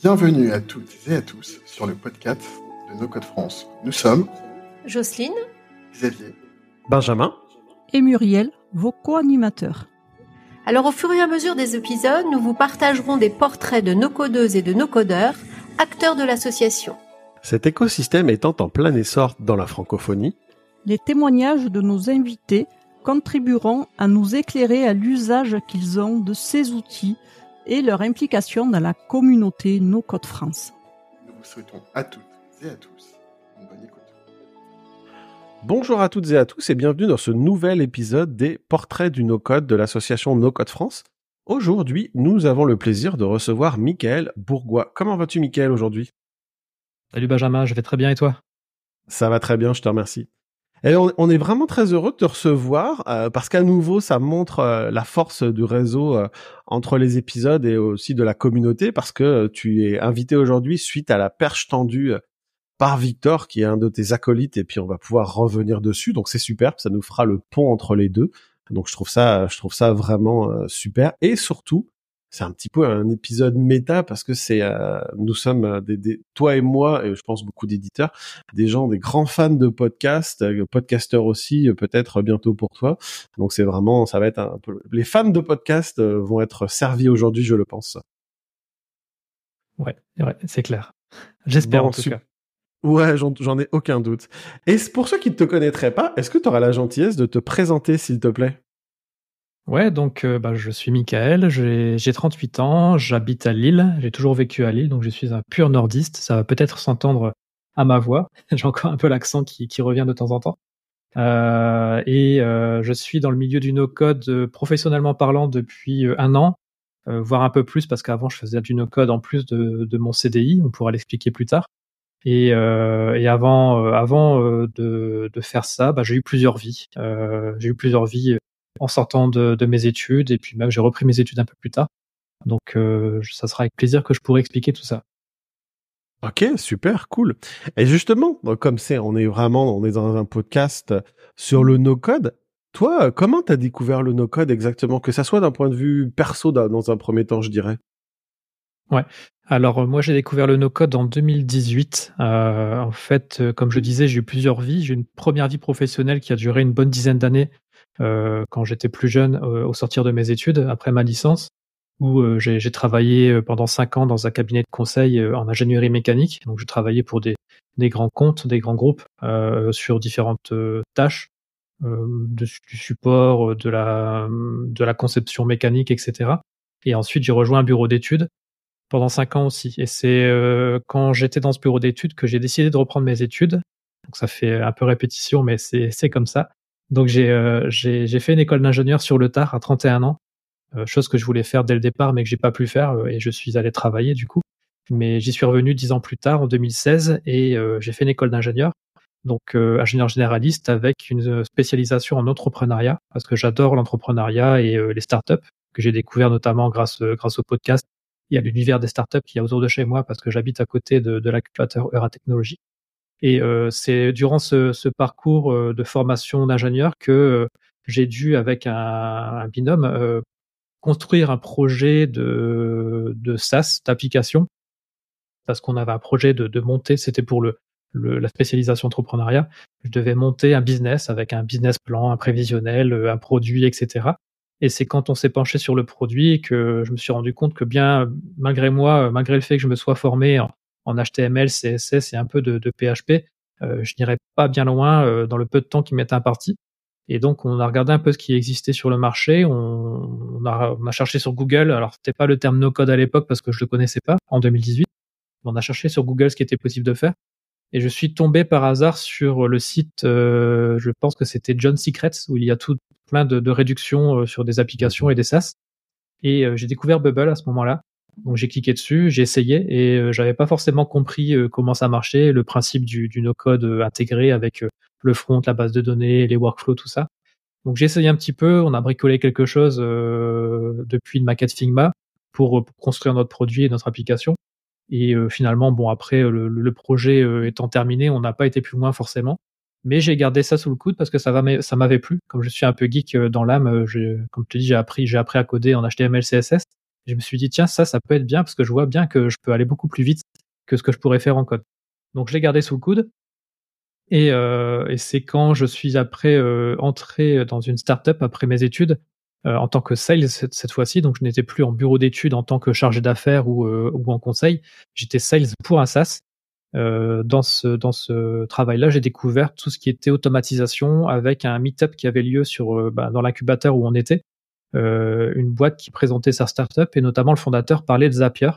Bienvenue à toutes et à tous sur le podcast de No Code France. Nous sommes Jocelyne, Xavier, Benjamin et Muriel, vos co-animateurs. Alors au fur et à mesure des épisodes, nous vous partagerons des portraits de nos codeuses et de nos codeurs, acteurs de l'association. Cet écosystème étant en plein essor dans la francophonie, les témoignages de nos invités contribueront à nous éclairer à l'usage qu'ils ont de ces outils et leur implication dans la communauté No Code France. Nous vous souhaitons à toutes et à tous une bonne écoute. Bonjour à toutes et à tous et bienvenue dans ce nouvel épisode des Portraits du No Code de l'association No Code France. Aujourd'hui, nous avons le plaisir de recevoir Michael Bourgois. Comment vas-tu Michael aujourd'hui? Salut Benjamin, je vais très bien et toi? Ça va très bien, je te remercie. Et on, est vraiment très heureux de te recevoir euh, parce qu'à nouveau, ça montre euh, la force du réseau euh, entre les épisodes et aussi de la communauté parce que tu es invité aujourd'hui suite à la perche tendue par Victor qui est un de tes acolytes et puis on va pouvoir revenir dessus. Donc c'est super, ça nous fera le pont entre les deux. Donc je trouve ça, je trouve ça vraiment super et surtout c'est un petit peu un épisode méta parce que c'est euh, nous sommes euh, des, toi et moi et je pense beaucoup d'éditeurs des gens des grands fans de podcasts euh, podcasteurs aussi peut-être bientôt pour toi. Donc c'est vraiment ça va être un peu les fans de podcasts vont être servis aujourd'hui je le pense. Ouais, ouais c'est clair. J'espère en tout cas. Ouais, j'en ai aucun doute. Et pour ceux qui ne te connaîtraient pas, est-ce que tu auras la gentillesse de te présenter, s'il te plaît? Ouais, donc euh, bah, je suis Michael, j'ai 38 ans, j'habite à Lille, j'ai toujours vécu à Lille, donc je suis un pur nordiste. Ça va peut-être s'entendre à ma voix, j'ai encore un peu l'accent qui, qui, revient de temps en temps. Euh, et euh, je suis dans le milieu du no-code euh, professionnellement parlant depuis euh, un an, voire un peu plus, parce qu'avant je faisais du no-code en plus de, de, mon CDI, on pourra l'expliquer plus tard. Et, et avant, avant de, de, faire ça, bah, j'ai eu plusieurs vies. j'ai eu plusieurs vies en sortant de, mes études et puis même j'ai repris mes études un peu plus tard. Donc euh, ça sera avec plaisir que je pourrai expliquer tout ça. Ok, super, cool. Et justement, comme c'est, on est vraiment, on est dans un podcast sur le no-code. Toi, comment t'as découvert le no-code exactement, que ça soit d'un point de vue perso dans un premier temps, je dirais? Ouais. Alors moi j'ai découvert le no-code en 2018. Euh, en fait, euh, comme je disais, j'ai eu plusieurs vies. J'ai une première vie professionnelle qui a duré une bonne dizaine d'années euh, quand j'étais plus jeune, euh, au sortir de mes études, après ma licence, où euh, j'ai travaillé pendant cinq ans dans un cabinet de conseil en ingénierie mécanique. Donc, je travaillais pour des, des grands comptes, des grands groupes sur différentes tâches, du support, de la, de la conception mécanique, etc. Et ensuite, j'ai rejoint un bureau d'études pendant cinq ans aussi. Et c'est quand j'étais dans ce bureau d'études que j'ai décidé de reprendre mes études. Donc ça fait un peu répétition, mais c'est comme ça. Donc euh, j'ai fait une école d'ingénieur sur le tard à 31 ans, euh, chose que je voulais faire dès le départ mais que j'ai pas pu faire euh, et je suis allé travailler du coup. Mais j'y suis revenu dix ans plus tard en 2016 et j'ai fait une école d'ingénieur, donc ingénieur généraliste avec une spécialisation en entrepreneuriat parce que j'adore l'entrepreneuriat et les startups que j'ai découvert notamment grâce au podcast. Il y a l'univers des startups qui est autour de chez moi parce que j'habite à côté de, de l'incubateur Eura. Et euh, c'est durant ce, ce, parcours euh, de formation d'ingénieur que euh, j'ai dû, avec un, un binôme, construire un projet de, de SaaS, d'application, parce qu'on avait un projet de, de monter, c'était pour le, le, la spécialisation entrepreneuriat, je devais monter un business avec un business plan, un prévisionnel, un produit, etc. Et c'est quand on s'est penché sur le produit que je me suis rendu compte que bien, malgré moi, malgré le fait que je me sois formé en, en HTML, CSS et un peu de, PHP, euh, je n'irais pas bien loin euh, dans le peu de temps qui m'était imparti. Et donc, on a regardé un peu ce qui existait sur le marché. On, a, cherché sur Google. Alors, c'était pas le terme no-code à l'époque parce que je le connaissais pas en 2018. On a cherché sur Google ce qui était possible de faire. Et je suis tombé par hasard sur le site, euh, je pense que c'était John Secrets, où il y a tout plein de, de réductions sur des applications et des SaaS. Et j'ai découvert Bubble à ce moment-là. Donc j'ai cliqué dessus, j'ai essayé et euh, j'avais pas forcément compris euh, comment ça marchait, le principe du, no-code euh, intégré avec le front, la base de données, les workflows, tout ça. Donc j'ai essayé un petit peu, on a bricolé quelque chose depuis une maquette Figma pour, construire notre produit et notre application. Et finalement, bon après le, projet étant terminé, on n'a pas été plus loin forcément. Mais j'ai gardé ça sous le coude parce que ça, va, ça m'avait plu. Comme je suis un peu geek dans l'âme, comme je te dis, j'ai appris à coder en HTML, CSS je me suis dit, tiens, ça, ça peut être bien parce que je vois bien que je peux aller beaucoup plus vite que ce que je pourrais faire en code. Donc, je l'ai gardé sous le coude. Et, euh, c'est quand je suis après euh, entré dans une startup après mes études euh, en tant que sales cette, fois-ci. Donc, je n'étais plus en bureau d'études en tant que chargé d'affaires ou, ou en conseil. J'étais sales pour un SaaS. Dans ce dans ce travail-là, j'ai découvert tout ce qui était automatisation avec un meet-up qui avait lieu sur bah, dans l'incubateur où on était, une boîte qui présentait sa startup et notamment le fondateur parlait de Zapier.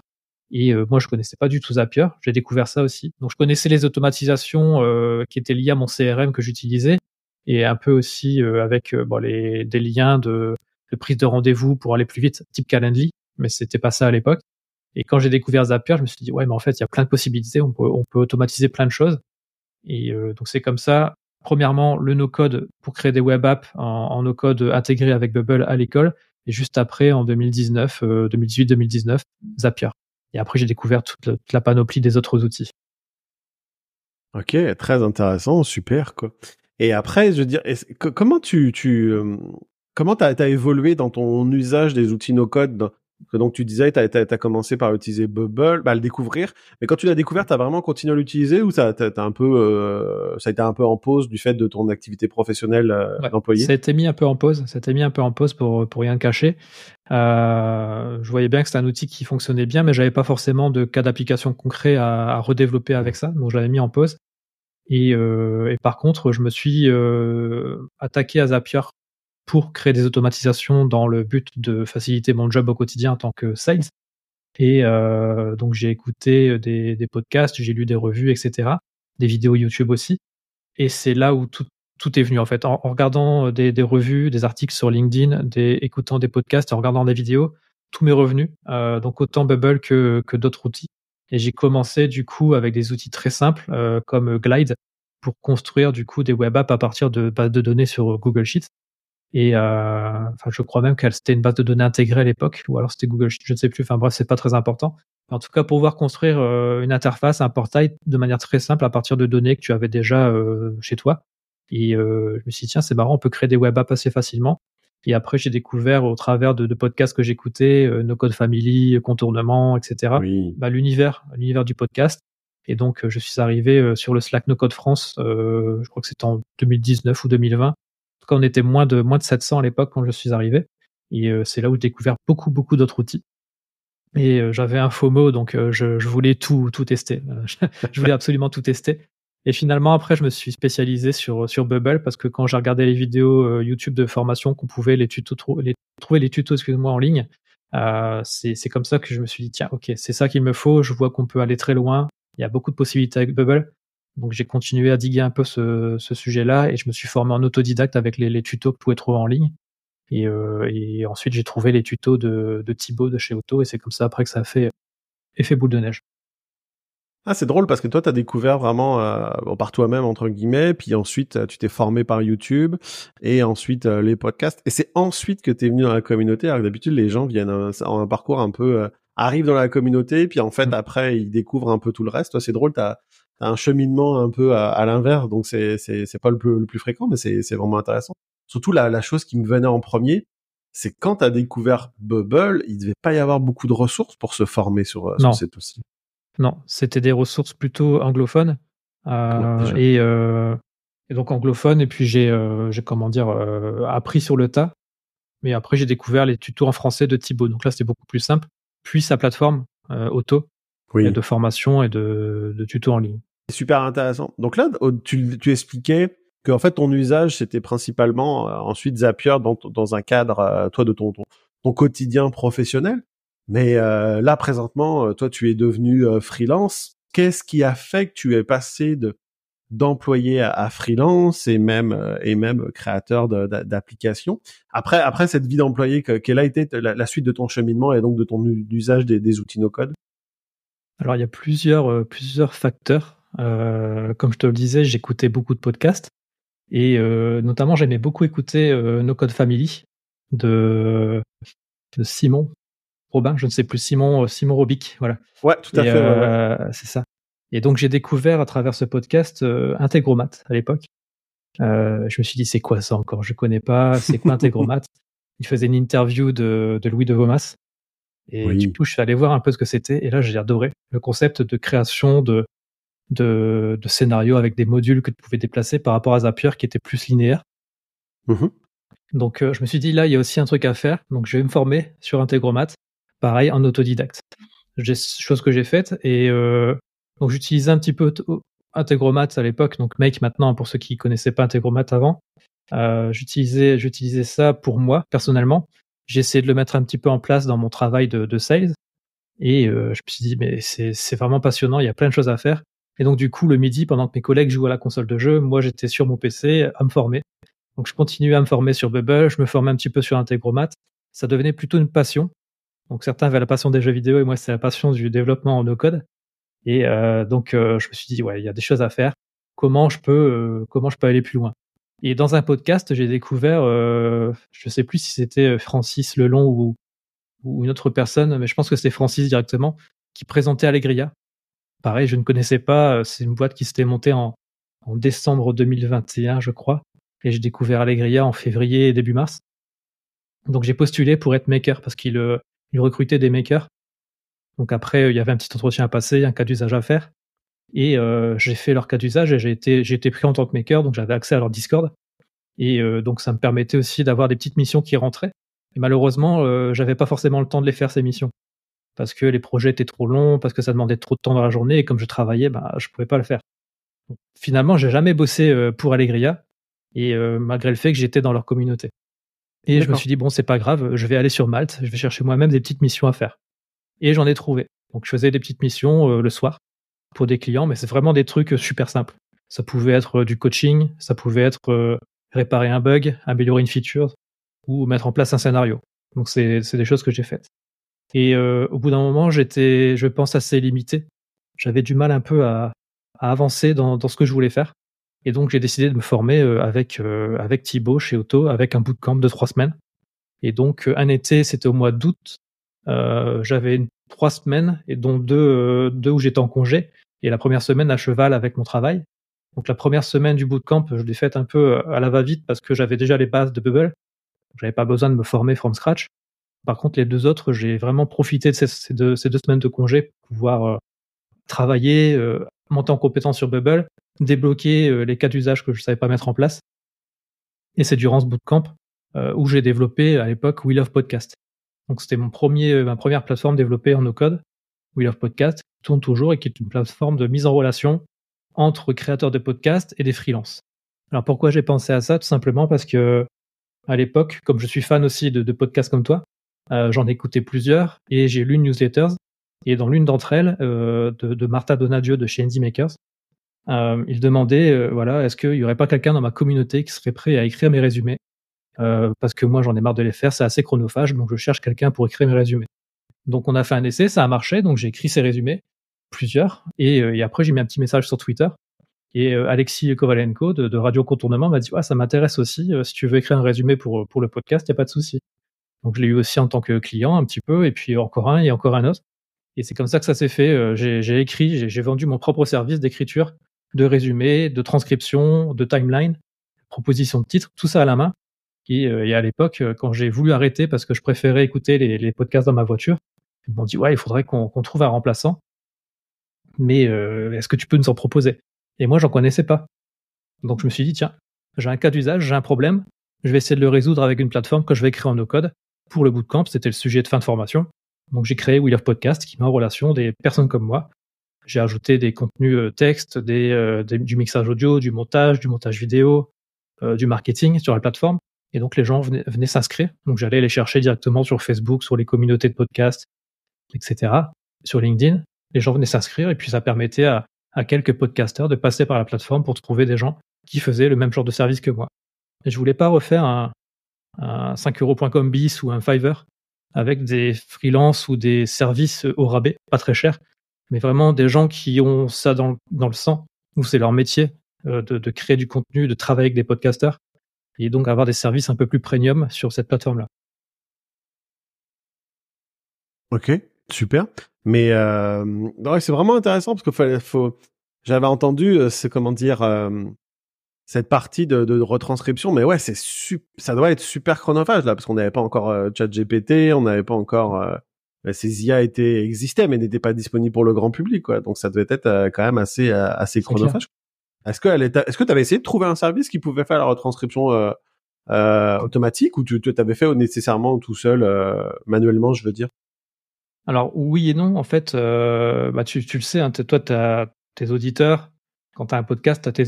Et moi, je connaissais pas du tout Zapier. J'ai découvert ça aussi. Donc, je connaissais les automatisations qui étaient liées à mon CRM que j'utilisais et un peu aussi avec bon, les des liens de, de prise de rendez-vous pour aller plus vite, type Calendly. Mais c'était pas ça à l'époque. Et quand j'ai découvert Zapier, je me suis dit ouais, mais en fait, il y a plein de possibilités. On peut, on peut automatiser plein de choses. Et euh, donc c'est comme ça. Premièrement, le no-code pour créer des web apps en, no-code intégré avec Bubble à l'école. Et juste après, en 2019, 2018-2019, Zapier. Et après, j'ai découvert toute la, panoplie des autres outils. Ok, très intéressant, super quoi. Et après, je veux dire, comment tu, euh, t'as as évolué dans ton usage des outils no-code donc tu disais, tu as, commencé par utiliser Bubble, bah, le découvrir. Mais quand tu l'as découvert, tu as vraiment continué à l'utiliser ou ça, as, un peu, euh, ça a été un peu en pause du fait de ton activité professionnelle euh, ouais, d'employé? Ça a été mis un peu en pause. Ça a été mis un peu en pause pour, pour rien cacher. Euh, je voyais bien que c'était un outil qui fonctionnait bien, mais j'avais pas forcément de cas d'application concret à, à, redévelopper avec ça. Donc je l'avais mis en pause. Et, et, par contre, je me suis attaqué à Zapier pour créer des automatisations dans le but de faciliter mon job au quotidien en tant que sales. Et euh, donc j'ai écouté des, podcasts, j'ai lu des revues, etc., des vidéos YouTube aussi. Et c'est là où tout, est venu en fait. En, regardant des, revues, des articles sur LinkedIn, des, écoutant des podcasts, en regardant des vidéos, tout m'est revenu. Euh, donc autant Bubble que, que d'autres outils. Et j'ai commencé du coup avec des outils très simples euh, comme Glide pour construire du coup des web apps à partir de bases de données sur Google Sheets. Et euh, enfin, je crois même qu'elle c'était une base de données intégrée à l'époque, ou alors c'était Google je ne sais plus. Enfin bref, c'est pas très important. En tout cas, pouvoir construire euh, une interface, un portail de manière très simple à partir de données que tu avais déjà euh, chez toi. Et euh, je me suis dit tiens, c'est marrant, on peut créer des web apps assez facilement. Et après, j'ai découvert au travers de, de podcasts que j'écoutais, euh, No Code Family, Contournement, etc. Oui. Bah, l'univers, l'univers du podcast. Et donc, je suis arrivé sur le Slack No Code France. je crois que c'était en 2019 ou 2020 tout cas, on était moins de moins de 700 à l'époque quand je suis arrivé. Et euh, c'est là où j'ai découvert beaucoup beaucoup d'autres outils. Et euh, j'avais un FOMO, donc euh, je, voulais tout tout tester. je voulais absolument tout tester. Et finalement, après, je me suis spécialisé sur Bubble parce que quand j'ai regardé les vidéos YouTube de formation, qu'on pouvait les trouver les tutos, en ligne. c'est comme ça que je me suis dit tiens, ok, c'est ça qu'il me faut. Je vois qu'on peut aller très loin. Il y a beaucoup de possibilités avec Bubble. Donc j'ai continué à diguer un peu ce, ce sujet-là et je me suis formé en autodidacte avec les, les tutos que je pouvais trouver en ligne. Et, euh, et ensuite j'ai trouvé les tutos de, de Thibaut de chez Auto et c'est comme ça après que ça a fait effet boule de neige. Ah, c'est drôle parce que toi, tu as découvert vraiment euh, par toi-même, entre guillemets, puis ensuite, tu t'es formé par YouTube, et ensuite euh, les podcasts. Et c'est ensuite que tu es venu dans la communauté, alors que d'habitude, les gens viennent en un, un parcours un peu... Euh, arrivent dans la communauté, puis en fait, mmh. après, ils découvrent un peu tout le reste. Toi, c'est drôle, tu un cheminement un peu à, à l'inverse, donc c'est c'est pas le plus, le plus fréquent, mais c'est c'est vraiment intéressant. Surtout la, la chose qui me venait en premier, c'est quand tu as découvert Bubble, il devait pas y avoir beaucoup de ressources pour se former sur, euh, sur cet outil. Non, c'était des ressources plutôt anglophones euh, ouais, et, euh, et, donc anglophones. Et puis j'ai euh, j'ai comment dire appris sur le tas. Mais après j'ai découvert les tutos en français de Thibaut. Donc là c'était beaucoup plus simple. Puis sa plateforme auto oui. de formation et de, de tutos en ligne. Super intéressant. Donc là, tu, tu expliquais que en fait ton usage c'était principalement euh, ensuite Zapier dans, un cadre euh, toi de ton, quotidien professionnel. Mais euh, là présentement, toi tu es devenu freelance. Qu'est-ce qui a fait que tu es passé de d'employé à, freelance et même créateur d'applications? Après cette vie d'employé, quelle a été la, suite de ton cheminement et donc de ton usage des, outils no code? Alors il y a plusieurs facteurs euh, comme je te le disais, j'écoutais beaucoup de podcasts et euh, notamment j'aimais beaucoup écouter euh, No Code Family de, de Simon Robin, je ne sais plus Simon Simon Robic, voilà. Ouais, tout à et, fait. Ouais, ouais. C'est ça. Et donc j'ai découvert à travers ce podcast Integromat à l'époque. je me suis dit c'est quoi ça encore? Je connais pas. C'est quoi Integromat Il faisait une interview de, de Louis de Vomas Et du coup, je suis allé voir un peu ce que c'était. Et là, j'ai adoré le concept de création de, de, de scénarios avec des modules que tu pouvais déplacer par rapport à Zapier qui était plus linéaire. Mmh Donc, euh, je me suis dit, là, il y a aussi un truc à faire. Donc, je vais me former sur Integromat, pareil, en autodidacte. Chose que j'ai faite. Et euh, donc, j'utilisais un petit peu Integromat à l'époque, donc Make maintenant, pour ceux qui connaissaient pas Integromat avant. Euh, j'utilisais, j'utilisais ça pour moi, personnellement. J'ai essayé de le mettre un petit peu en place dans mon travail de, de sales. Et je me suis dit, mais c'est vraiment passionnant, il y a plein de choses à faire. Et donc, du coup, le midi, pendant que mes collègues jouaient à la console de jeu, moi, j'étais sur mon PC à me former. Donc, je continuais à me former sur Bubble, je me formais un petit peu sur Integromat. Ça devenait plutôt une passion. Donc, certains avaient la passion des jeux vidéo et moi, c'est la passion du développement en no-code. Et euh, donc, euh, je me suis dit, ouais, il y a des choses à faire. Comment je peux, euh, comment je peux aller plus loin? Et dans un podcast, j'ai découvert, je sais plus si c'était Francis Lelon ou, ou une autre personne, mais je pense que c'était Francis directement, qui présentait Allegria. Pareil, je ne connaissais pas. C'est une boîte qui s'était montée en, décembre 2021, je crois. Et j'ai découvert Allegria en février et début mars. Donc j'ai postulé pour être maker parce qu'il il recrutait des makers. Donc après, il y avait un petit entretien à passer, un cas d'usage à faire. Et euh, j'ai fait leur cas d'usage et j'ai été, pris en tant que maker, donc j'avais accès à leur Discord. Et euh, donc ça me permettait aussi d'avoir des petites missions qui rentraient. Et malheureusement, euh, j'avais pas forcément le temps de les faire ces missions parce que les projets étaient trop longs, parce que ça demandait trop de temps dans la journée et comme je travaillais, bah je pouvais pas le faire. Donc, finalement, j'ai jamais bossé euh, pour Allegria et euh, malgré le fait que j'étais dans leur communauté. Et je me suis dit bon, c'est pas grave, je vais aller sur Malte, je vais chercher moi-même des petites missions à faire et j'en ai trouvé. Donc je faisais des petites missions euh, le soir pour des clients, mais c'est vraiment des trucs super simples. Ça pouvait être du coaching, ça pouvait être réparer un bug, améliorer une feature ou mettre en place un scénario. Donc c'est des choses que j'ai faites. Et au bout d'un moment, j'étais, je pense, assez limité. J'avais du mal un peu à, à avancer dans, dans, ce que je voulais faire. Et donc j'ai décidé de me former avec avec Thibaut chez Auto, avec un bootcamp de trois semaines. Et donc un été, c'était au mois d'août euh, j'avais trois semaines et dont deux, euh, deux où j'étais en congé et la première semaine à cheval avec mon travail. Donc la première semaine du bootcamp, je l'ai faite un peu euh, à la va-vite parce que j'avais déjà les bases de Bubble. J'avais pas besoin de me former from scratch. Par contre, les deux autres, j'ai vraiment profité de ces, deux, semaines de congé pour pouvoir travailler, monter en compétence sur Bubble, débloquer les cas d'usage que je savais pas mettre en place. Et c'est durant ce bootcamp où j'ai développé à l'époque We Love Podcast. Donc c'était mon premier, euh, ma première plateforme développée en no-code, We Love Podcast, qui tourne toujours et qui est une plateforme de mise en relation entre créateurs de podcasts et des freelances. Alors pourquoi j'ai pensé à ça? Tout simplement parce que à l'époque, comme je suis fan aussi de, podcasts comme toi, euh, j'en ai écouté plusieurs et j'ai lu une newsletter et dans l'une d'entre elles, euh, de, Martha Donadieu de chez Indie Makers, il demandait, voilà, est-ce qu'il y aurait pas quelqu'un dans ma communauté qui serait prêt à écrire mes résumés? Euh, parce que moi j'en ai marre de les faire, c'est assez chronophage, donc je cherche quelqu'un pour écrire mes résumés. Donc on a fait un essai, ça a marché, donc j'ai écrit ces résumés, plusieurs, et, euh, après j'ai mis un petit message sur Twitter. Et euh, Alexis Kovalenko de, Radio Contournement m'a dit ouais, ça m'intéresse aussi, si tu veux écrire un résumé pour, pour le podcast, il n'y a pas de souci. Donc je l'ai eu aussi en tant que client un petit peu, et puis encore un et encore un autre. Et c'est comme ça que ça s'est fait. J'ai écrit, j'ai vendu mon propre service d'écriture, de résumé, de transcription, de timeline, proposition de titre, tout ça à la main. Euh, et, à l'époque, euh, quand j'ai voulu arrêter parce que je préférais écouter les, podcasts dans ma voiture, ils m'ont dit ouais, il faudrait qu'on trouve un remplaçant. Mais euh, est-ce que tu peux nous en proposer? Et moi, j'en connaissais pas. Donc je me suis dit tiens, j'ai un cas d'usage, j'ai un problème, je vais essayer de le résoudre avec une plateforme que je vais créer en no-code. Pour le bootcamp, c'était le sujet de fin de formation. Donc j'ai créé Wheel of Podcast qui met en relation des personnes comme moi. J'ai ajouté des contenus texte, des, du mixage audio, du montage, du montage vidéo, du marketing sur la plateforme. Et donc les gens venaient, venaient s'inscrire. Donc j'allais les chercher directement sur Facebook, sur les communautés de podcasts, etc. Sur LinkedIn, les gens venaient s'inscrire et puis ça permettait à, à quelques podcasteurs de passer par la plateforme pour trouver des gens qui faisaient le même genre de service que moi. Et je voulais pas refaire un, un 5euros.com bis ou un Fiverr avec des freelances ou des services au rabais, pas très cher, mais vraiment des gens qui ont ça dans, dans le sang, où c'est leur métier euh, de, créer du contenu, de travailler avec des podcasteurs et donc avoir des services un peu plus premium sur cette plateforme-là. Ok, super. Mais euh, c'est vraiment intéressant parce que j'avais entendu, euh, c'est comment dire, cette partie de, de, retranscription, mais ouais, c'est ça doit être super chronophage là parce qu'on n'avait pas encore euh, ChatGPT, on n'avait pas encore euh, ces IA étaient existaient mais n'étaient pas disponibles pour le grand public quoi. Donc ça devait être euh, quand même assez assez chronophage. Est-ce que elle est, est-ce que tu avais essayé de trouver un service qui pouvait faire la retranscription euh, automatique ou tu t'avais fait nécessairement tout seul manuellement, je veux dire? Alors oui et non. En fait, bah, tu, tu le sais, hein, toi, tu as tes auditeurs quand tu as un podcast, tes,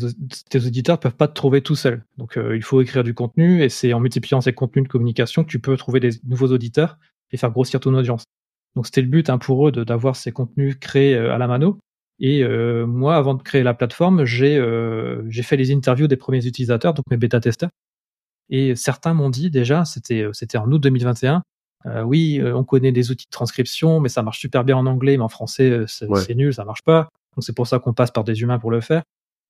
tes auditeurs peuvent pas te trouver tout seul. Donc euh, il faut écrire du contenu et c'est en multipliant ces contenus de communication que tu peux trouver des nouveaux auditeurs et faire grossir ton audience. Donc c'était le but hein, pour eux d'avoir ces contenus créés euh, à la mano. Et euh, moi, avant de créer la plateforme, j'ai fait les interviews des premiers utilisateurs, donc mes bêta-testeurs. Et certains m'ont dit déjà, c'était c'était en août 2021, oui, on connaît des outils de transcription, mais ça marche super bien en anglais, mais en français, c'est nul, ça marche pas. Donc c'est pour ça qu'on passe par des humains pour le faire.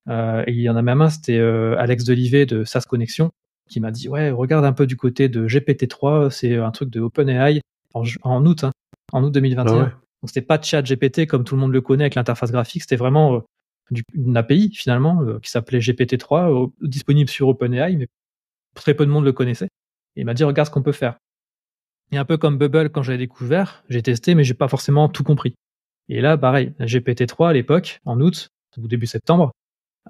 Euh, et il y en a même un, c'était euh, Alex Delivet de SAS Connexion, qui m'a dit ouais, regarde un peu du côté de GPT-3, c'est un truc de OpenAI en, en août, hein, en août 2021. Ah Donc c'était pas Chat GPT comme tout le monde le connaît avec l'interface graphique, c'était vraiment euh, une API finalement qui s'appelait GPT-3, disponible sur OpenAI, mais très peu de monde le connaissait. Et il m'a dit regarde ce qu'on peut faire. Et un peu comme Bubble quand j'avais découvert, j'ai testé, mais j'ai pas forcément tout compris. Et là, pareil, GPT-3 à l'époque, en août ou début septembre,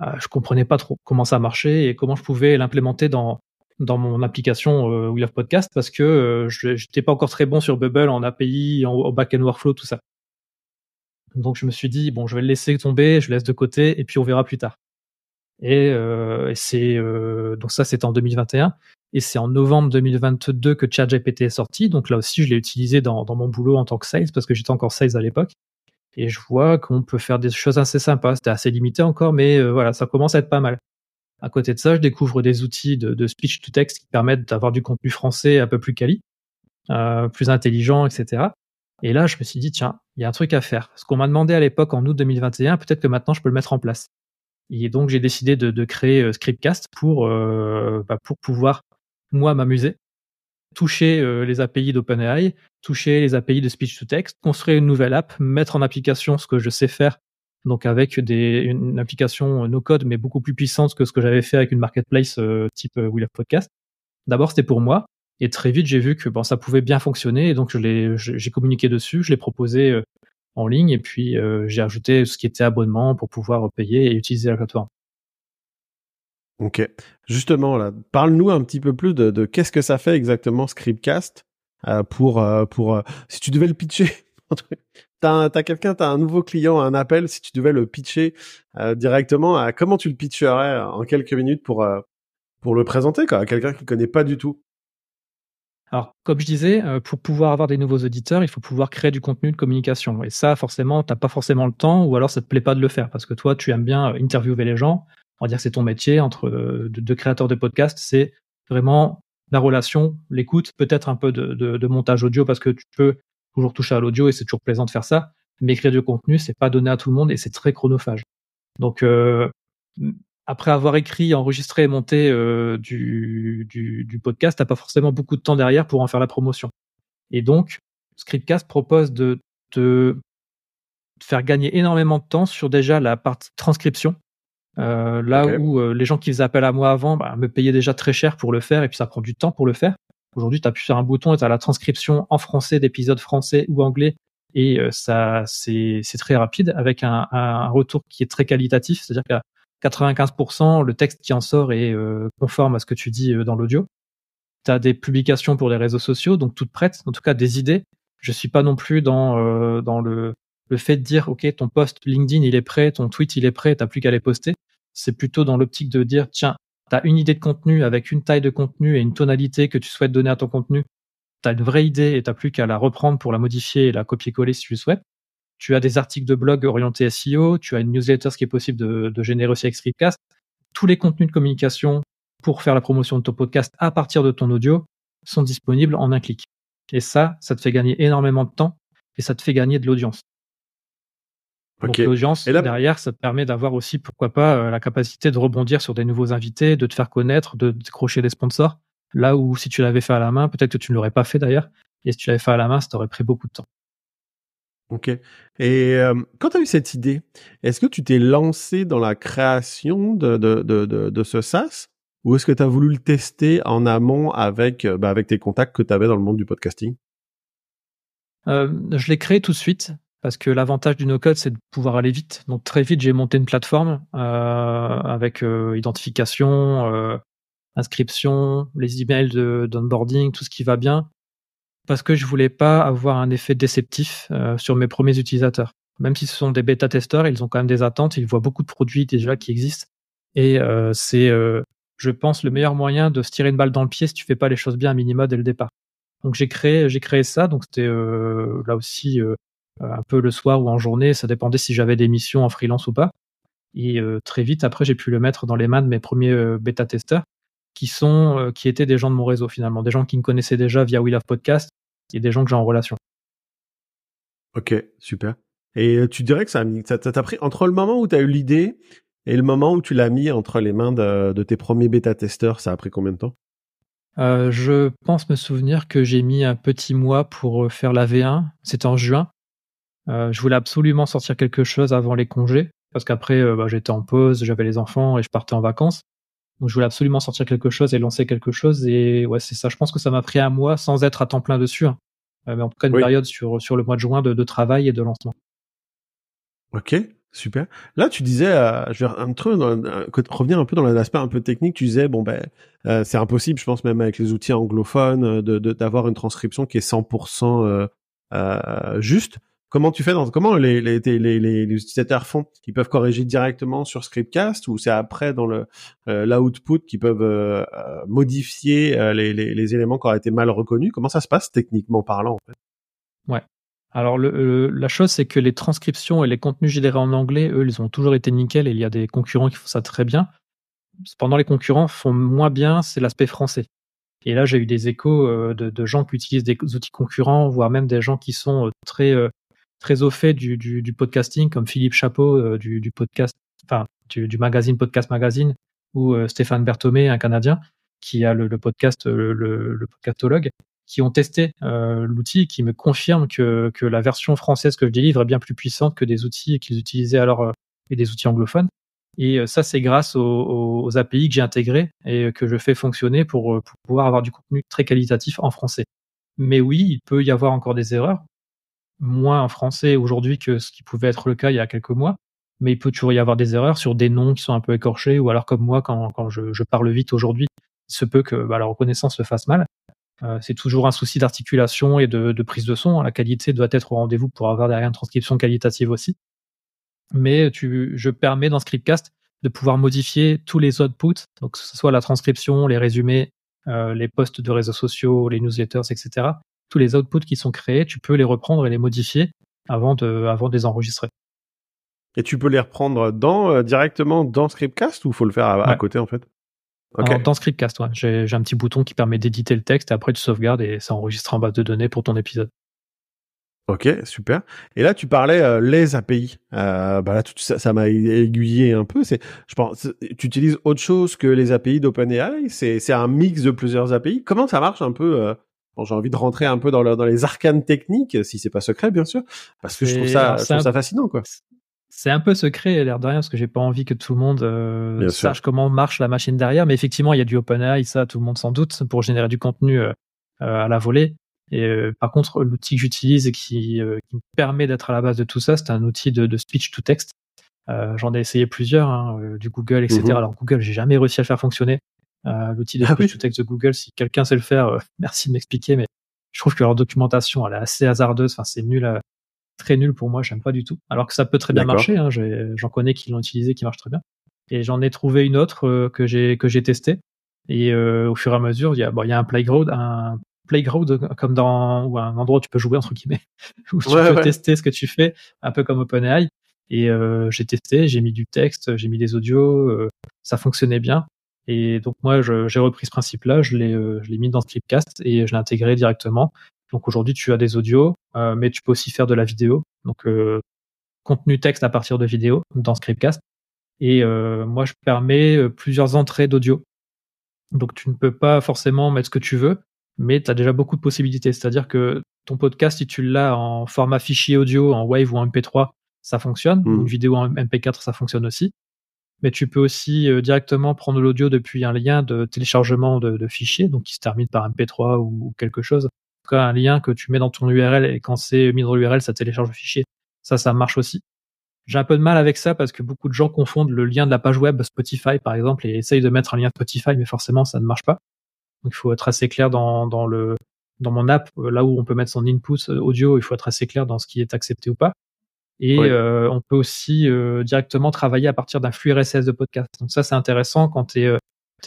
euh, je comprenais pas trop comment ça marchait et comment je pouvais l'implémenter dans dans mon application euh, We Love Podcast parce que euh, je n'étais pas encore très bon sur Bubble en API, en, back-end workflow, tout ça. Donc je me suis dit bon, je vais le laisser tomber, je le laisse de côté et puis on verra plus tard. Et, euh, c'est euh, donc ça c'était en 2021 et c'est en novembre 2022 que ChatGPT est sorti. Donc là aussi je l'ai utilisé dans, dans mon boulot en tant que sales parce que j'étais encore sales à l'époque et je vois qu'on peut faire des choses assez sympas. C'était assez limité encore, mais euh, voilà, ça commence à être pas mal. À côté de ça, je découvre des outils de, speech to text qui permettent d'avoir du contenu français un peu plus quali, euh, plus intelligent, etc. Et là, je me suis dit, tiens, il y a un truc à faire. Ce qu'on m'a demandé à l'époque en août 2021, peut-être que maintenant je peux le mettre en place. Et donc j'ai décidé de, créer euh, Scriptcast pour bah, pour pouvoir moi m'amuser toucher euh, les API d'OpenAI, toucher les API de speech to text, construire une nouvelle app, mettre en application ce que je sais faire, donc avec une application no code mais beaucoup plus puissante que ce que j'avais fait avec une marketplace euh, type euh, Wheel of Podcast. D'abord c'était pour moi et très vite j'ai vu que bon ça pouvait bien fonctionner et donc je l'ai j'ai communiqué dessus, je l'ai proposé euh, en ligne et puis j'ai ajouté ce qui était abonnement pour pouvoir payer et utiliser la plateforme. Ok. Justement, parle-nous un petit peu plus de, qu'est-ce que ça fait exactement Scriptcast euh, pour euh, euh, si tu devais le pitcher. t'as as, quelqu'un, t'as un nouveau client, un appel. Si tu devais le pitcher directement, comment tu le pitcherais en quelques minutes pour le présenter à quelqu'un qui connaît pas du tout? Alors, comme je disais, pour pouvoir avoir des nouveaux auditeurs, il faut pouvoir créer du contenu de communication. Et ça, forcément, t'as pas forcément le temps, ou alors ça te plaît pas de le faire, parce que toi, tu aimes bien interviewer les gens, dire c'est ton métier entre euh, de, créateur de podcast, c'est vraiment la relation, l'écoute, peut-être un peu de, montage audio parce que tu peux toujours toucher à l'audio et c'est toujours plaisant de faire ça. Mais écrire du contenu, c'est pas donné à tout le monde et c'est très chronophage. Donc euh, après avoir écrit, enregistré et monté euh, du, du, du, podcast, t'as pas forcément beaucoup de temps derrière pour en faire la promotion. Et donc, Scriptcast propose de te faire gagner énormément de temps sur déjà la partie transcription, euh, là où euh, les gens qui faisaient appel à moi avant bah, me payaient déjà très cher pour le faire et puis ça prend du temps pour le faire. Aujourd'hui, tu as pu faire un bouton et tu as la transcription en français d'épisodes français ou anglais et euh, ça c'est très rapide avec un, un, retour qui est très qualitatif, c'est-à-dire qu'à 95% le texte qui en sort est conforme à ce que tu dis dans l'audio. Tu as des publications pour les réseaux sociaux, donc toutes prêtes, en tout cas des idées. Je suis pas non plus dans dans le le fait de dire ok ton post LinkedIn il est prêt, ton tweet il est prêt, t'as plus qu'à les poster. C'est plutôt dans l'optique de dire tiens t'as une idée de contenu avec une taille de contenu et une tonalité que tu souhaites donner à ton contenu. T'as une vraie idée et t'as plus qu'à la reprendre pour la modifier et la copier-coller si tu le souhaites. Tu as des articles de blog orientés SEO, tu as une newsletter ce qui est possible de, générer aussi avec Scriptcast. Tous les contenus de communication pour faire la promotion de ton podcast à partir de ton audio sont disponibles en un clic. Et ça, ça te fait gagner énormément de temps et ça te fait gagner de l'audience. Donc l'audience derrière, ça te permet d'avoir aussi, pourquoi pas, euh, la capacité de rebondir sur des nouveaux invités, de te faire connaître, de décrocher des sponsors. Là où si tu l'avais fait à la main, peut-être que tu ne l'aurais pas fait d'ailleurs. Et si tu l'avais fait à la main, ça t'aurait pris beaucoup de temps. Ok. Et euh, quand tu as eu cette idée, est-ce que tu t'es lancé dans la création de, de, de, de, ce SaaS? Ou est-ce que tu as voulu le tester en amont avec, euh, bah, avec tes contacts que tu avais dans le monde du podcasting? Je l'ai créé tout de suite parce que l'avantage du no-code, c'est de pouvoir aller vite. Donc très vite, j'ai monté une plateforme avec identification, inscription, les emails d'onboarding, tout ce qui va bien, parce que je voulais pas avoir un effet déceptif sur mes premiers utilisateurs. Même si ce sont des bêta-testeurs, ils ont quand même des attentes, ils voient beaucoup de produits déjà qui existent. Et c'est je pense, le meilleur moyen de se tirer une balle dans le pied si tu fais pas les choses bien à minima dès le départ. Donc j'ai créé, j'ai créé ça. Donc c'était euh, là aussi euh, un peu le soir ou en journée, ça dépendait si j'avais des missions en freelance ou pas. Et euh, très vite après, j'ai pu le mettre dans les mains de mes premiers bêta testeurs, qui sont, qui étaient des gens de mon réseau finalement, des gens qui me connaissaient déjà via We Love Podcast et des gens que j'ai en relation. Ok, super. Et tu dirais que ça t'a pris entre le moment où tu as eu l'idée et le moment où tu l'as mis entre les mains de, tes premiers bêta-testeurs, ça a pris combien de temps? Euh, Je pense me souvenir que j'ai mis un petit mois pour euh, faire la V1. C'était en juin. Euh, je voulais absolument sortir quelque chose avant les congés, parce qu'après, bah, j'étais en pause, j'avais les enfants et je partais en vacances. Donc je voulais absolument sortir quelque chose et lancer quelque chose. Et ouais, c'est ça. Je pense que ça m'a pris un mois sans être à temps plein dessus. Hein. mais en tout cas, une période sur, sur le mois de juin de, de travail et de lancement. Ok. Super. Là, tu disais, euh, je vais un peu revenir un peu dans l'aspect un peu technique. Tu disais, bon ben, euh, c'est impossible, je pense même avec les outils anglophones, euh, de d'avoir une transcription qui est 100% euh, juste. Comment tu fais comment les utilisateurs font? Ils peuvent corriger directement sur Scriptcast ou c'est après dans le l'output qu'ils peuvent modifier les, les, les éléments qui auraient été mal reconnus? Comment ça se passe techniquement parlant Ouais. Alors la chose, c'est que les transcriptions et les contenus générés en anglais, eux, ils ont toujours été nickel et il y a des concurrents qui font ça très bien. Cependant, les concurrents font moins bien, c'est l'aspect français. Et là, j'ai eu des échos euh, de, gens qui utilisent des outils concurrents, voire même des gens qui sont euh, très euh, très au fait du, podcasting, comme Philippe Chapeau du, du, podcast, enfin du, magazine Podcast Magazine, ou Stéphane Berthomé, un Canadien, qui a le, podcast le, le, podcastologue qui ont testé euh, l'outil qui me confirment que, la version française que je délivre est bien plus puissante que des outils qu'ils utilisaient alors euh, et des outils anglophones. Et euh, ça, c'est grâce aux, API que j'ai intégrés et que je fais fonctionner pour pouvoir avoir du contenu très qualitatif en français. Mais oui, il peut y avoir encore des erreurs, moins en français aujourd'hui que ce qui pouvait être le cas il y a quelques mois, mais il peut toujours y avoir des erreurs sur des noms qui sont un peu écorchés, ou alors comme moi, quand, je, parle vite aujourd'hui, il se peut que bah, la reconnaissance se fasse mal. Euh, c'est toujours un souci d'articulation et de, prise de son. La qualité doit être au rendez-vous pour avoir derrière une transcription qualitative aussi. Mais je permets dans Scriptcast de pouvoir modifier tous les outputs, donc que ce soit la transcription, les résumés, euh, les posts de réseaux sociaux, les newsletters, etc. Tous les outputs qui sont créés, tu peux les reprendre et les modifier avant de, avant de les enregistrer. Et tu peux les reprendre dans, euh, directement dans Scriptcast ou faut le faire à côté en fait? Dans Scriptcast, ouais. j'ai un petit bouton qui permet d'éditer le texte et après tu sauvegardes et ça enregistre en base de données pour ton épisode. Ok, super. Et là, tu parlais euh, les API. Euh, bah là, tout ça, ça m'a aiguillé un peu. C'est, je pense, tu utilises autre chose que les API d'OpenAI? C'est, c'est un mix de plusieurs API. Comment ça marche un peu bon, J'ai envie de rentrer un peu dans, dans les arcanes techniques, si c'est pas secret, bien sûr, parce que je trouve ça, je trouve ça fascinant, quoi. C'est un peu secret, l'air de rien, parce que j'ai pas envie que tout le monde euh, sache comment marche la machine derrière. Mais effectivement, il y a du OpenAI, ça, tout le monde s'en doute, pour générer du contenu euh, euh, à la volée. Et par contre, l'outil que j'utilise et qui, qui, me permet d'être à la base de tout ça, c'est un outil de, de speech to text. J'en ai essayé plusieurs, hein, du Google, etc. Mhm. Alors Google, j'ai jamais réussi à le faire fonctionner. L'outil de ah speech to text de Google, si quelqu'un sait le faire, merci de m'expliquer. Mais je trouve que leur documentation, elle est assez hasardeuse. Enfin, c'est nul. À, très nul pour moi, j'aime pas du tout. Alors que ça peut très bien marcher, hein, j'en connais qui l'ont utilisé, qui marche très bien. Et j'en ai trouvé une autre euh, que j'ai que j'ai testé. Et euh, au fur et à mesure, il y a bon, il y a un playground, un playground comme dans ou un endroit où tu peux jouer entre guillemets, où tu peux tester ce que tu fais, un peu comme OpenAI. Et euh, j'ai testé, j'ai mis du texte, j'ai mis des audios, ça fonctionnait bien. Et donc moi, j'ai repris ce principe-là, je l'ai je l'ai mis dans Scriptcast et je l'ai intégré directement. Donc aujourd'hui, tu as des audios, euh, mais tu peux aussi faire de la vidéo. Donc euh, contenu texte à partir de vidéo dans Scriptcast. Et euh, moi, je permets plusieurs entrées d'audio. Donc tu ne peux pas forcément mettre ce que tu veux, mais tu as déjà beaucoup de possibilités. C'est-à-dire que ton podcast, si tu l'as en format fichier audio, en Wave ou en MP3, ça fonctionne. Mmh. Une vidéo en MP4, ça fonctionne aussi. Mais tu peux aussi directement prendre l'audio depuis un lien de téléchargement de, fichiers, donc qui se termine par MP3 ou quelque chose, tout cas un lien que tu mets dans ton URL et quand c'est mis dans l'URL, ça télécharge le fichier. Ça, ça marche aussi. J'ai un peu de mal avec ça parce que beaucoup de gens confondent le lien de la page web Spotify par exemple et essayent de mettre un lien Spotify, mais forcément ça ne marche pas. Donc il faut être assez clair dans mon app, euh, là où on peut mettre son input euh, audio, il faut être assez clair dans ce qui est accepté ou pas. Et euh, on peut aussi directement travailler à partir d'un flux RSS de podcast. Donc ça c'est intéressant quand tu es,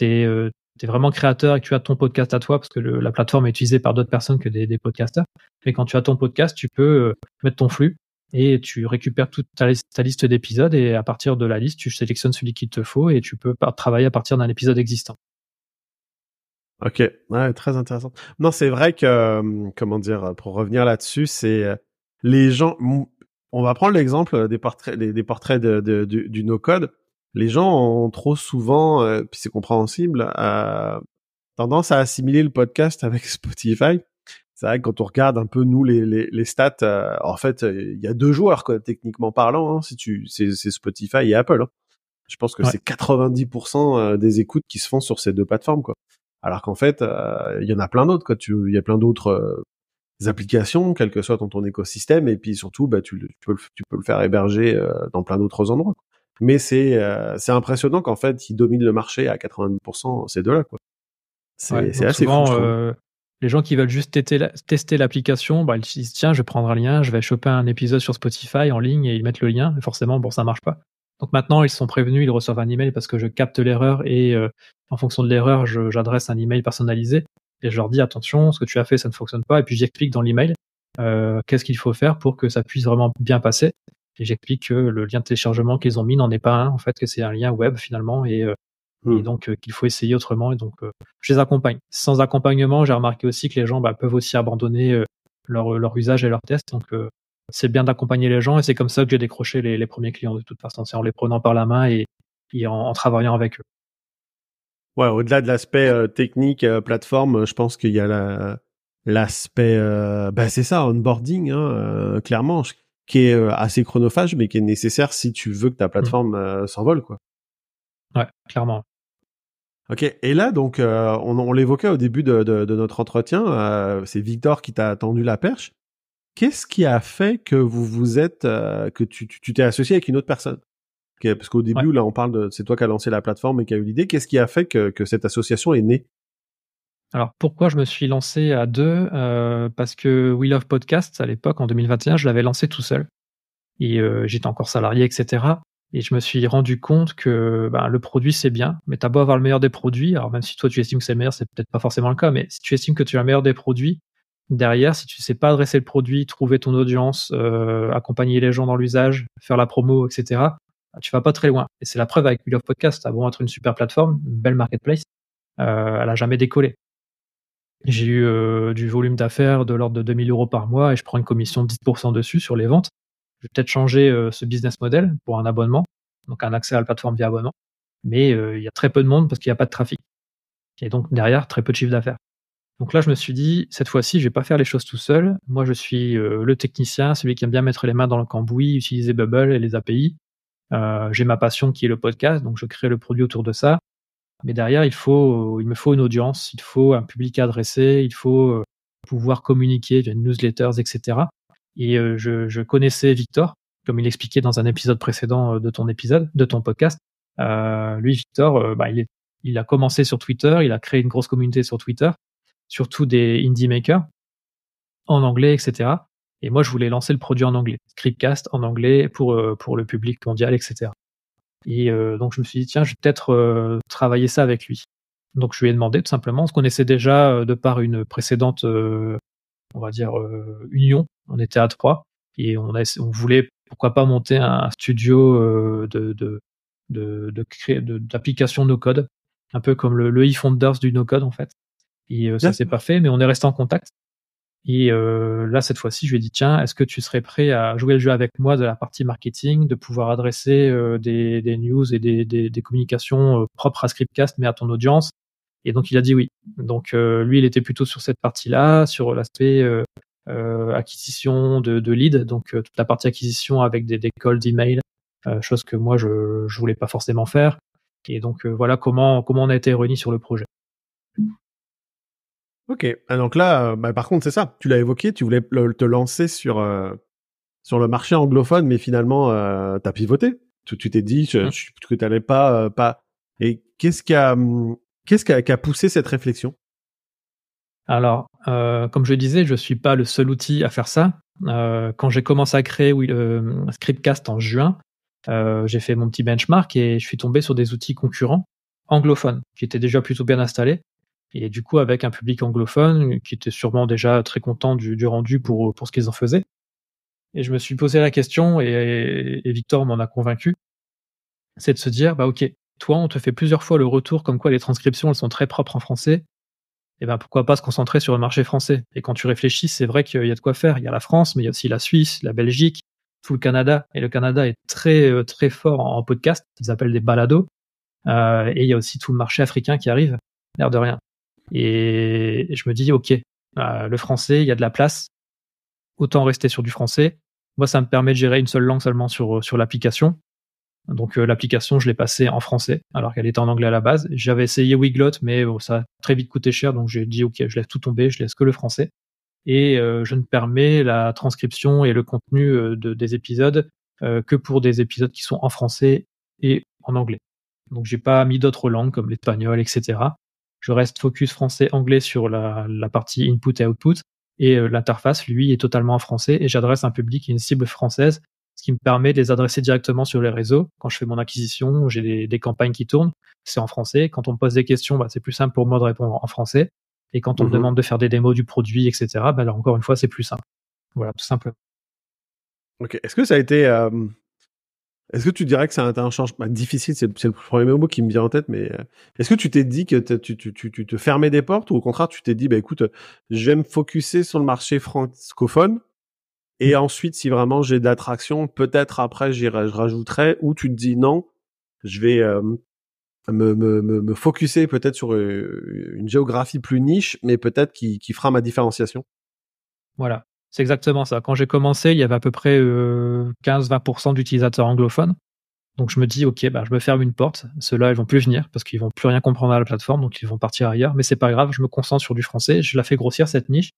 es, vraiment créateur et que tu as ton podcast à toi, parce que la plateforme est utilisée par d'autres personnes que des, des podcasters. Mais quand tu as ton podcast, tu peux mettre ton flux et tu récupères toute ta, liste d'épisodes et à partir de la liste, tu sélectionnes celui qu'il te faut et tu peux travailler à partir d'un épisode existant. Ok, ouais, très intéressant. Non, c'est vrai que, euh, comment dire, pour revenir là-dessus, c'est euh, les gens. On va prendre l'exemple des portraits, des, portraits de, du, no-code. Les gens ont trop souvent, euh, puis c'est compréhensible, tendance à assimiler le podcast avec Spotify c'est vrai que quand on regarde un peu nous les, les, les stats, euh, en fait, il y a deux joueurs quoi, techniquement parlant. Hein, si tu, c'est, Spotify et Apple. Hein. Je pense que c'est 90% euh, des écoutes qui se font sur ces deux plateformes quoi. Alors qu'en fait, euh, il y en a plein d'autres quoi. Tu, il y a plein d'autres applications, quel que soit dans ton écosystème, et puis surtout, bah, tu, tu, peux, le, tu peux le faire héberger dans plein d'autres endroits. Mais c'est c'est impressionnant qu'en fait, ils dominent le marché à 90% ces deux-là quoi. C'est, c'est assez fou. Les gens qui veulent juste tester l'application, bah, ils se disent tiens, je vais prendre un lien, je vais choper un épisode sur Spotify en ligne et ils mettent le lien. Et forcément, bon, ça marche pas. Donc maintenant, ils sont prévenus, ils reçoivent un email parce que je capte l'erreur et euh, en fonction de l'erreur, j'adresse un email personnalisé et je leur dis attention, ce que tu as fait, ça ne fonctionne pas. Et puis j'explique dans l'email euh, qu'est-ce qu'il faut faire pour que ça puisse vraiment bien passer. Et j'explique que le lien de téléchargement qu'ils ont mis n'en est pas un, en fait, que c'est un lien web finalement et euh, et hmm. donc euh, qu'il faut essayer autrement. Et donc, euh, je les accompagne. Sans accompagnement, j'ai remarqué aussi que les gens bah, peuvent aussi abandonner euh, leur, leur usage et leur test. Donc, c'est bien d'accompagner les gens et c'est comme ça que j'ai décroché les, les, premiers clients de toute façon. C'est en les prenant par la main et, et en, travaillant avec eux. Ouais, au-delà de l'aspect technique, plateforme, je pense qu'il y a l'aspect, bah c'est ça, onboarding, hein, clairement, qui est assez chronophage, mais qui est nécessaire si tu veux que ta mmh. plateforme s'envole, quoi. Ouais, clairement. Ok, et là donc euh, on, l'évoquait au début de, notre entretien, euh, c'est Victor qui t'a tendu la perche. Qu'est-ce qui a fait que vous vous êtes, euh, que tu t'es associé avec une autre personne? Parce qu'au début là on parle de, c'est toi qui as lancé la plateforme et qui a eu l'idée. Qu'est-ce qui a fait que, que cette association est née? Alors pourquoi je me suis lancé à deux? Parce que We Love Podcast à l'époque en 2021, je l'avais lancé tout seul et j'étais encore salarié, etc. Et je me suis rendu compte que ben, le produit c'est bien, mais t'as beau avoir le meilleur des produits, alors même si toi tu estimes que c'est le meilleur, c'est peut-être pas forcément le cas, mais si tu estimes que tu as le meilleur des produits, derrière, si tu sais pas adresser le produit, trouver ton audience, euh, accompagner les gens dans l'usage, faire la promo, etc., tu vas pas très loin. Et c'est la preuve avec We Love Podcast, ça va être une super plateforme, une belle marketplace, euh, elle a jamais décollé. J'ai eu euh, du volume d'affaires de l'ordre de 2000 euros par mois et je prends une commission de 10% dessus sur les ventes je vais peut-être changer euh, ce business model pour un abonnement, donc un accès à la plateforme via abonnement. Mais il y a très peu de monde parce qu'il n'y a pas de trafic. Et donc derrière, très peu de chiffre d'affaires. Donc là, je me suis dit, cette fois-ci, je vais pas faire les choses tout seul. Moi, je suis le technicien, celui qui aime bien mettre les mains dans le cambouis, utiliser Bubble et les API. J'ai ma passion qui est le podcast, donc je crée le produit autour de ça. Mais derrière, il faut, il me faut une audience, il faut un public adressé, il faut pouvoir communiquer via newsletters, etc. Et euh, je, connaissais Victor, comme il expliquait dans un épisode précédent euh, de ton épisode, de ton podcast. Euh, lui, Victor, bah, il, est, il a commencé sur Twitter, il a créé une grosse communauté sur Twitter, surtout des indie makers en anglais, etc. Et moi, je voulais lancer le produit en anglais, Scriptcast en anglais pour pour le public mondial, etc. Et donc je me suis dit tiens, je vais peut-être travailler ça avec lui. Donc je lui ai demandé tout simplement, on se connaissait déjà de par une précédente on va dire, euh, union. On était à trois et on, a, on voulait pourquoi pas monter un studio euh, de, de, de, de créer d'application no code, un peu comme le, le e-founders du no code en fait. Et euh, ça s'est pas fait, mais on est resté en contact. Et euh, là, cette fois-ci, je lui ai dit tiens, est-ce que tu serais prêt à jouer le jeu avec moi de la partie marketing, de pouvoir adresser des, des, news et des, des, des communications propres à Scriptcast, mais à ton audience, et donc il a dit oui. Donc euh, lui, il était plutôt sur cette partie-là, sur l'aspect euh, euh, acquisition de, de leads, donc toute la partie acquisition avec des, des calls d'email, chose que moi je je voulais pas forcément faire. Et donc voilà comment comment on a été réunis sur le projet. Ok. Ah, donc là, euh, bah, par contre, c'est ça. Tu l'as évoqué, tu voulais te lancer sur euh, sur le marché anglophone, mais finalement, euh, t'as pivoté. Tu t'es dit je, que t'allais pas euh, pas. Et qu'est-ce qui a qu'est-ce qui a, qui a, poussé cette réflexion? Alors, comme je disais, je suis pas le seul outil à faire ça. quand j'ai commencé à créer oui, le Scriptcast en juin, j'ai fait mon petit benchmark et je suis tombé sur des outils concurrents anglophones qui étaient déjà plutôt bien installés et du coup avec un public anglophone qui était sûrement déjà très content du, du rendu pour, pour ce qu'ils en faisaient. Et je me suis posé la question, et, Victor m'en a convaincu, c'est de se dire, bah ok, toi on te fait plusieurs fois le retour comme quoi les transcriptions elles sont très propres en français, et ben pourquoi pas se concentrer sur le marché français? Et quand tu réfléchis, c'est vrai qu'il y a de quoi faire. Il y a la France, mais il y a aussi la Suisse, la Belgique, tout le Canada. Et le Canada est très euh, très fort en podcast, ils appellent des balados. Euh, et il y a aussi tout le marché africain qui arrive, l'air de rien. Et je me dis, ok, euh, le français, il y a de la place, autant rester sur du français. Moi, ça me permet de gérer une seule langue seulement sur, sur l'application. Donc euh, l'application, je l'ai passée en français, alors qu'elle était en anglais à la base. J'avais essayé Wiglot, mais ça a très vite coûté cher, donc j'ai dit, ok, je laisse tout tomber, je laisse que le français. Et euh, je ne permets la transcription et le contenu de, des épisodes que pour des épisodes qui sont en français et en anglais. Donc j'ai pas mis d'autres langues comme l'espagnol, etc je reste focus français-anglais sur la, la, partie input et output, et euh, l'interface, lui, est totalement en français, et j'adresse un public, une cible française, ce qui me permet de les adresser directement sur les réseaux. Quand je fais mon acquisition, j'ai des, des, campagnes qui tournent, c'est en français. Quand on me pose des questions, bah, c'est plus simple pour moi de répondre en français. Et quand on me mhm. demande de faire des démos du produit, etc., bah, là, encore une fois, c'est plus simple. Voilà, tout simplement. Ok. Est-ce que ça a été euh, est-ce que tu dirais que c'est un, changement bah, difficile C'est le premier mot qui me vient en tête, mais euh, est-ce que tu t'es dit que tu, tu, tu, tu, te fermais des portes ou au contraire tu t'es dit, bah écoute, je vais me focuser sur le marché francophone et mmh. ensuite, si vraiment j'ai d'attraction, peut-être après j'irai, je rajouterai ou tu te dis non, je vais euh, me, me, me, me focuser peut-être sur euh, une géographie plus niche, mais peut-être qui, qui fera ma différenciation? Voilà. C'est exactement ça. Quand j'ai commencé, il y avait à peu près 15-20% euh, d'utilisateurs anglophones. Donc je me dis, ok, bah, je me ferme une porte. Ceux-là, ils vont plus venir parce qu'ils vont plus rien comprendre à la plateforme, donc ils vont partir ailleurs. Mais c'est pas grave, je me concentre sur du français. Je la fais grossir cette niche.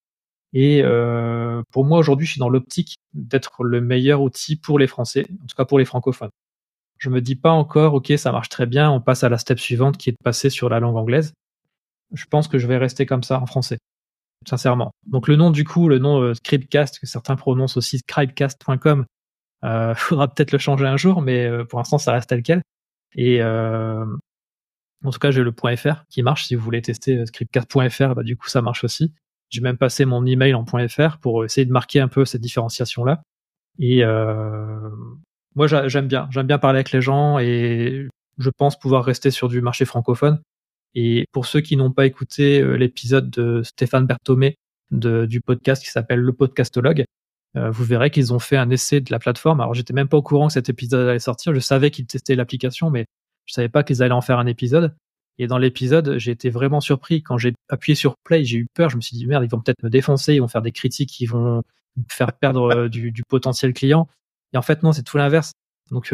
Et euh, pour moi aujourd'hui, je suis dans l'optique d'être le meilleur outil pour les Français, en tout cas pour les francophones. Je me dis pas encore, ok, ça marche très bien, on passe à la step suivante qui est de passer sur la langue anglaise. Je pense que je vais rester comme ça en français sincèrement. Donc le nom du coup, le nom euh, Scriptcast, que certains prononcent aussi scribecast.com, euh, faudra peut-être le changer un jour, mais euh, pour l'instant ça reste tel quel. Et euh, en tout cas, j'ai le .fr qui marche. Si vous voulez tester euh, scriptcast.fr, bah, du coup ça marche aussi. J'ai même passé mon email en .fr pour essayer de marquer un peu cette différenciation là. Et moi j'aime bien, j'aime bien parler avec les gens et je pense pouvoir rester sur du marché francophone et pour ceux qui n'ont pas écouté euh, l'épisode de Stéphane Berthomé du podcast qui s'appelle Le Podcastologue, euh, vous verrez qu'ils ont fait un essai de la plateforme. Alors j'étais même pas au courant que cet épisode allait sortir. Je savais qu'ils testaient l'application, mais je savais pas qu'ils allaient en faire un épisode. Et dans l'épisode, j'ai été vraiment surpris quand j'ai appuyé sur play. J'ai eu peur. Je me suis dit merde, ils vont peut-être me défoncer, ils vont faire des critiques, ils vont faire perdre euh, du, potentiel client. Et en fait non, c'est tout l'inverse. Donc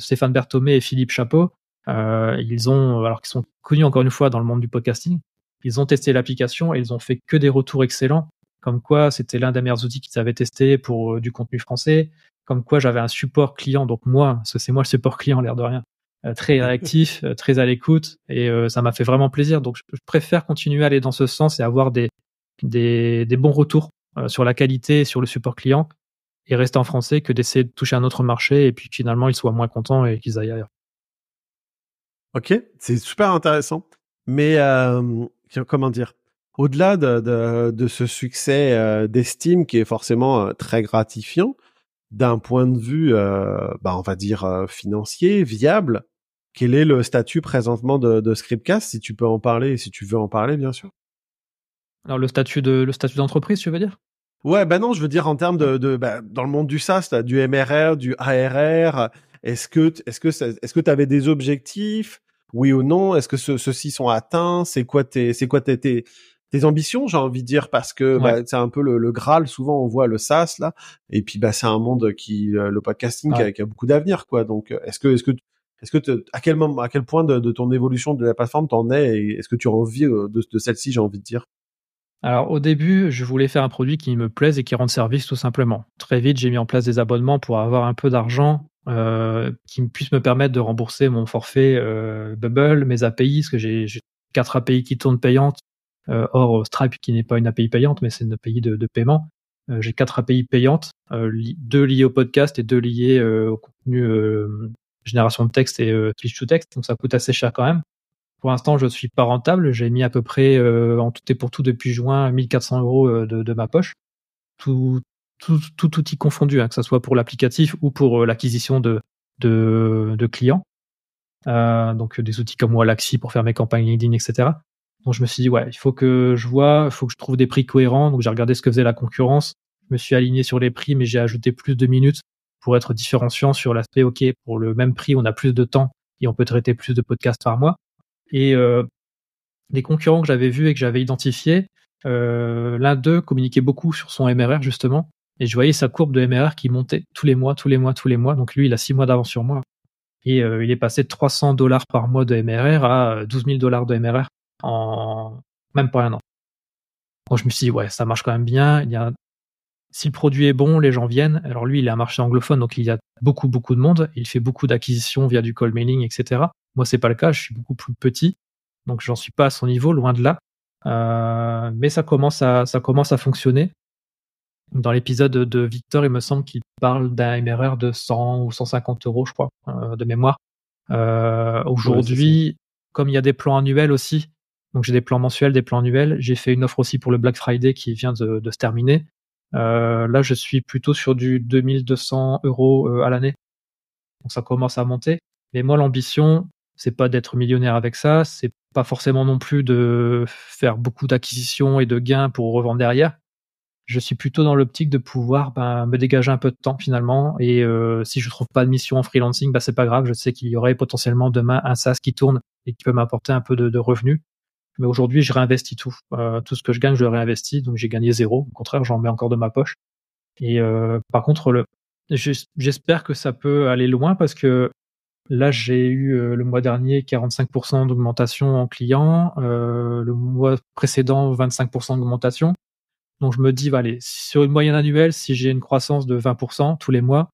Stéphane Berthomé et Philippe Chapeau, ils ont, alors qu'ils sont connus encore une fois dans le monde du podcasting, ils ont testé l'application et ils ont fait que des retours excellents, comme quoi c'était l'un des meilleurs outils qu'ils avaient testé pour euh, du contenu français, comme quoi j'avais un support client, donc moi, parce que c'est moi le support client, l'air de rien, euh, très réactif, très à l'écoute, et ça m'a fait vraiment plaisir. Donc je préfère continuer à aller dans ce sens et avoir des, des, des bons retours sur la qualité sur le support client et rester en français que d'essayer de toucher un autre marché et puis finalement ils soient moins contents et qu'ils aillent ailleurs. Ok, c'est super intéressant. Mais euh, comment dire? Au-delà de, de, de, ce succès euh, d'estime qui est forcément euh, très gratifiant, d'un point de vue, euh, bah, on va dire euh, financier, viable, quel est le statut présentement de, de Scriptcast Si tu peux en parler, si tu veux en parler, bien sûr? Alors le statut de le statut d'entreprise, tu veux dire? Ouais, ben non, je veux dire en termes de, de bah, dans le monde du SaaS, as du MRR, du ARR, est-ce que est-ce que est-ce que tu avais des objectifs? Oui ou non? Est-ce que ceux-ci sont atteints? C'est quoi tes c'est quoi tes, tes, ambitions J'ai envie de dire? Parce que bah, c'est un peu le, Graal. Souvent on voit le SaaS là, et puis bah c'est un monde qui euh, le podcasting qui, a, beaucoup d'avenir quoi. Donc euh, est-ce que est-ce que est-ce que à quel moment, à quel point de, ton évolution de la plateforme t'en es? Et est-ce que tu as envie euh, de, de celle-ci, j'ai envie de dire? Alors au début, je voulais faire un produit qui me plaise et qui rende service tout simplement. Très vite, j'ai mis en place des abonnements pour avoir un peu d'argent euh, qui puisse me permettre de rembourser mon forfait euh, Bubble, mes API, parce que j'ai quatre API qui tournent payantes, euh, or Stripe qui n'est pas une API payante, mais c'est une API de, de paiement. Euh, j'ai quatre API payantes, euh, deux liées au podcast et deux liées euh, au contenu génération de texte et Twitch to text, donc ça coûte assez cher quand même. Pour l'instant, je suis pas rentable. J'ai mis à peu près, en tout et pour tout, depuis juin, 1400 euros de, de, ma poche. Tout, tout, tout outil confondu, hein, que ce soit pour l'applicatif ou pour euh, l'acquisition de, de, de, clients. Euh, donc des outils comme Wallaxy pour faire mes campagnes LinkedIn, etc. Donc je me suis dit, ouais, il faut que je vois, il faut que je trouve des prix cohérents. Donc j'ai regardé ce que faisait la concurrence. Je me suis aligné sur les prix, mais j'ai ajouté plus de minutes pour être différenciant sur l'aspect, OK, pour le même prix, on a plus de temps et on peut traiter plus de podcasts par mois. Et euh, les concurrents que j'avais vus et que j'avais identifiés, euh, l'un d'eux communiquait beaucoup sur son MRR justement, et je voyais sa courbe de MRR qui montait tous les mois, tous les mois, tous les mois. Donc lui, il a six mois d'avance sur moi. Et euh, il est passé de 300 dollars par mois de MRR à 12 000 dollars de MRR en même pas un an. Donc je me suis dit, ouais, ça marche quand même bien. Il y a... Si le produit est bon, les gens viennent. Alors lui, il a un marché anglophone, donc il y a beaucoup, beaucoup de monde. Il fait beaucoup d'acquisitions via du call mailing, etc. Moi, c'est pas le cas. Je suis beaucoup plus petit, donc j'en suis pas à son niveau, loin de là. Euh, mais ça commence à ça commence à fonctionner. Dans l'épisode de Victor, il me semble qu'il parle d'un MRR de 100 ou 150 euros, je crois, euh, de mémoire. Euh, Aujourd'hui, ouais, comme il y a des plans annuels aussi, donc j'ai des plans mensuels, des plans annuels. J'ai fait une offre aussi pour le Black Friday qui vient de, de se terminer. Euh, là, je suis plutôt sur du 2200 euros à l'année. Donc ça commence à monter. Mais moi, l'ambition, c'est pas d'être millionnaire avec ça, c'est pas forcément non plus de faire beaucoup d'acquisitions et de gains pour revendre derrière. Je suis plutôt dans l'optique de pouvoir ben, me dégager un peu de temps finalement. Et euh, si je trouve pas de mission en freelancing, ben, c'est pas grave. Je sais qu'il y aurait potentiellement demain un SaaS qui tourne et qui peut m'apporter un peu de, revenus. Mais aujourd'hui, je réinvestis tout. Euh, tout ce que je gagne, je le réinvestis. Donc j'ai gagné zéro. Au contraire, j'en mets encore de ma poche. Et euh, par contre, le, j'espère que ça peut aller loin parce que Là, j'ai eu euh, le mois dernier 45% d'augmentation en clients, euh, le mois précédent 25% d'augmentation. Donc je me dis, bah, allez, sur une moyenne annuelle, si j'ai une croissance de 20% tous les mois,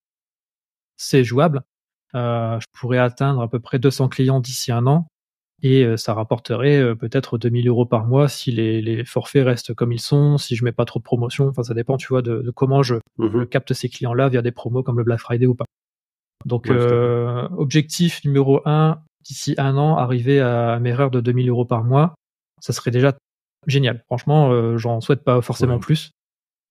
c'est jouable. Euh, je pourrais atteindre à peu près 200 clients d'ici un an et euh, ça rapporterait euh, peut-être 2000 euros par mois si les, les, forfaits restent comme ils sont, si je mets pas trop de promotions. Enfin, ça dépend, tu vois, de, de comment je, mmh capte ces clients-là via des promos comme le Black Friday ou pas. Donc, ouais, objectif numéro un, d'ici un an, arriver à mes erreurs de 2000 euros par mois. Ça serait déjà génial. Franchement, euh, j'en souhaite pas forcément ouais. plus.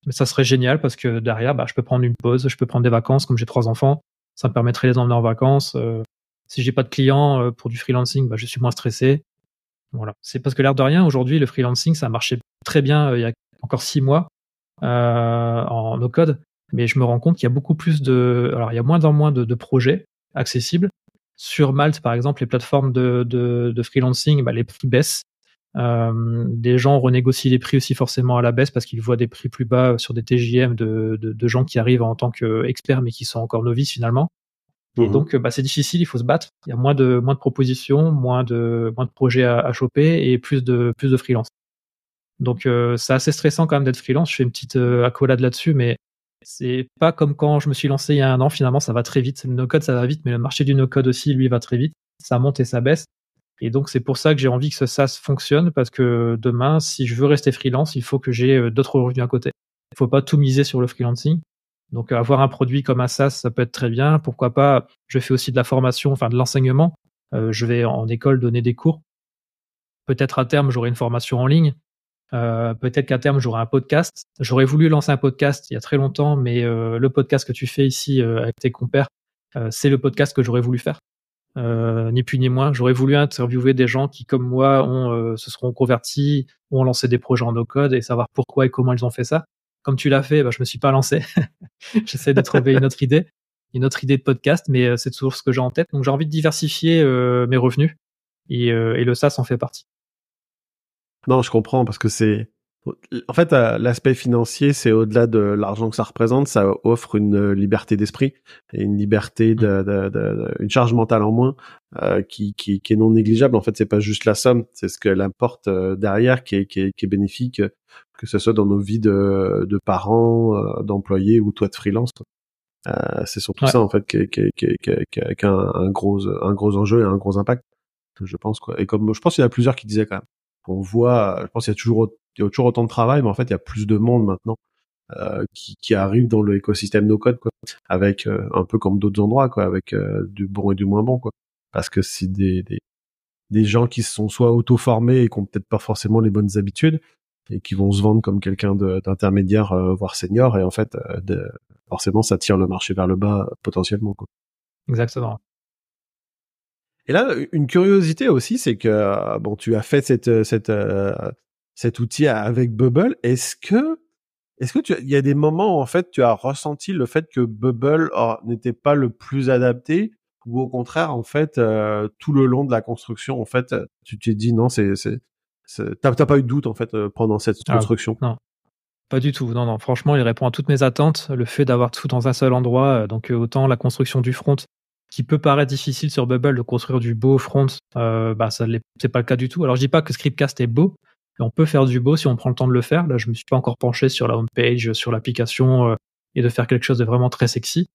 Mais ça serait génial parce que derrière, bah, je peux prendre une pause, je peux prendre des vacances comme j'ai trois enfants. Ça me permettrait de les emmener en vacances. Euh, si j'ai pas de clients euh, pour du freelancing, bah, je suis moins stressé. Voilà. C'est parce que l'air de rien, aujourd'hui, le freelancing, ça a marché très bien il y a encore six mois en no code mais je me rends compte qu'il y a beaucoup plus de, alors il y a moins en moins de, de, projets accessibles. Sur Malte, par exemple, les plateformes de, de, de freelancing, bah, les prix baissent. Euh, des gens renégocient les prix aussi forcément à la baisse parce qu'ils voient des prix plus bas sur des TJM de, de, de gens qui arrivent en tant qu'experts mais qui sont encore novices finalement. Mmh. Et donc bah, c'est difficile, il faut se battre. Il y a moins de moins de propositions, moins de moins de projets à, à choper et plus de plus de freelance. Donc euh, c'est assez stressant quand même d'être freelance. Je fais une petite euh, accolade là-dessus, mais c'est pas comme quand je me suis lancé il y a un an, finalement, ça va très vite. Le no-code, ça va vite, mais le marché du no-code aussi, lui, va très vite. Ça monte et ça baisse. Et donc, c'est pour ça que j'ai envie que ce SaaS fonctionne, parce que demain, si je veux rester freelance, il faut que j'ai euh, d'autres revenus à côté. Il faut pas tout miser sur le freelancing. Donc, avoir un produit comme un SaaS, ça peut être très bien. Pourquoi pas, je fais aussi de la formation, enfin de l'enseignement. Euh, je vais en école donner des cours. Peut-être à terme, j'aurai une formation en ligne. Euh, peut-être qu'à terme j'aurai un podcast. J'aurais voulu lancer un podcast il y a très longtemps, mais le podcast que tu fais ici avec tes compères, c'est le podcast que j'aurais voulu faire. Euh, ni plus ni moins. J'aurais voulu interviewer des gens qui, comme moi, ont, se seront convertis, ont lancé des projets en no-code et savoir pourquoi et comment ils ont fait ça. Comme tu l'as fait, bah, je me suis pas lancé. J'essaie de trouver une autre idée, une autre idée de podcast, mais c'est toujours ce que j'ai en tête. Donc j'ai envie de diversifier mes revenus et, et le SaaS en fait partie. Non, je comprends parce que c'est En fait, euh, l'aspect financier, c'est au-delà de l'argent que ça représente, ça offre une euh, liberté d'esprit et une liberté de, mmh. de, de, une charge mentale en moins euh, qui, qui, qui, est non négligeable. En fait, c'est pas juste la somme, c'est ce qu'elle apporte derrière qui est, qui est, qui est bénéfique, que ce soit dans nos vies de, de parents, d'employés ou toi de freelance. Euh, c'est surtout ça en fait qui, qui, qui, qui a un, un, gros un gros enjeu et un gros impact, je pense quoi. Et comme je pense qu'il y a plusieurs qui disaient quand même on voit, je pense qu'il y a toujours, il y a toujours autant de travail, mais en fait, il y a plus de monde maintenant euh, qui, qui arrive dans l'écosystème no code, quoi, avec euh, un peu comme d'autres endroits, quoi, avec euh, du bon et du moins bon, quoi. Parce que c'est des, des, des gens qui sont soit auto-formés et qui ont peut-être pas forcément les bonnes habitudes et qui vont se vendre comme quelqu'un d'intermédiaire, voire senior, et en fait, de, forcément, ça tire le marché vers le bas potentiellement, quoi. Exactement. Et là, une curiosité aussi, c'est que euh, bon, tu as fait cette, euh, cette, euh, cet outil avec Bubble. Est-ce que, est-ce que tu, il y a des moments où, en fait, tu as ressenti le fait que Bubble oh, n'était pas le plus adapté, ou au contraire, en fait, tout le long de la construction, en fait, tu t'es dit non, c'est, c'est, t'as, pas eu de doute en fait pendant cette ah, construction? non. Pas du tout. Non, non. Franchement, il répond à toutes mes attentes. Le fait d'avoir tout dans un seul endroit, donc autant la construction du front qui peut paraître difficile sur Bubble de construire du beau front, euh, bah ça c'est pas le cas du tout. Alors je dis pas que Scriptcast est beau, on peut faire du beau si on prend le temps de le faire. Là, je me suis pas encore penché sur la home page, sur l'application euh, et de faire quelque chose de vraiment très sexy,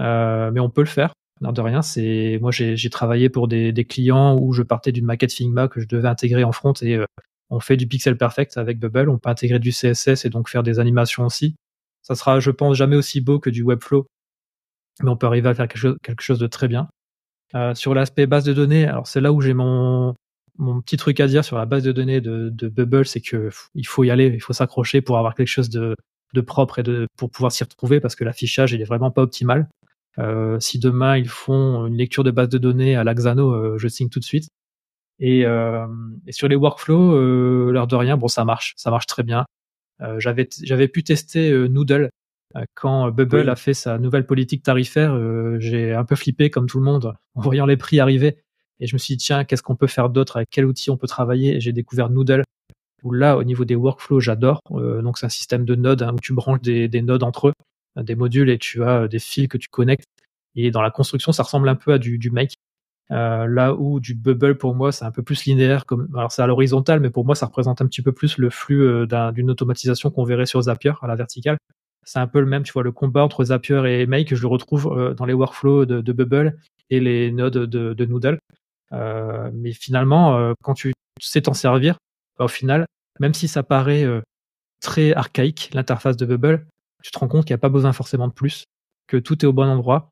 euh, mais on peut le faire. Non, de rien, c'est moi j'ai travaillé pour des, clients où je partais d'une maquette Figma que je devais intégrer en front et euh, on fait du pixel perfect avec Bubble. On peut intégrer du CSS et donc faire des animations aussi. Ça sera, je pense, jamais aussi beau que du Webflow mais on peut arriver à faire quelque chose, quelque chose de très bien. Sur l'aspect base de données, alors c'est là où j'ai mon, mon petit truc à dire sur la base de données de, de Bubble, c'est que il faut y aller, il faut s'accrocher pour avoir quelque chose de, de propre et de pour pouvoir s'y retrouver parce que l'affichage il est vraiment pas optimal. Euh, si demain ils font une lecture de base de données à l'Axano, euh, je signe tout de suite. Et, euh, et sur les workflows, l'heure de rien, bon ça marche, ça marche très bien. J'avais j'avais pu tester Noodle quand Bubble a fait sa nouvelle politique tarifaire, j'ai un peu flippé comme tout le monde en voyant les prix arriver. Et je me suis dit, tiens, qu'est-ce qu'on peut faire d'autre? Avec quel outil on peut travailler? J'ai découvert Noodle, où là, au niveau des workflows, j'adore. Euh, donc, c'est un système de nodes hein, où tu branches des, des, nodes entre eux, des modules, et tu as des fils que tu connectes. Et dans la construction, ça ressemble un peu à du, Make. Euh, là où du Bubble, pour moi, c'est un peu plus linéaire. Comme, alors, c'est à l'horizontale, mais pour moi, ça représente un petit peu plus le flux d'une automatisation qu'on verrait sur Zapier à la verticale c'est un peu le même, tu vois, le combat entre Zapier et Make, je le retrouve euh, dans les workflows de, Bubble et les nodes de, de Noodle. Euh, mais finalement, euh, quand tu sais t'en servir, bah, au final, même si ça paraît très archaïque, l'interface de Bubble, tu te rends compte qu'il n'y a pas besoin forcément de plus, que tout est au bon endroit,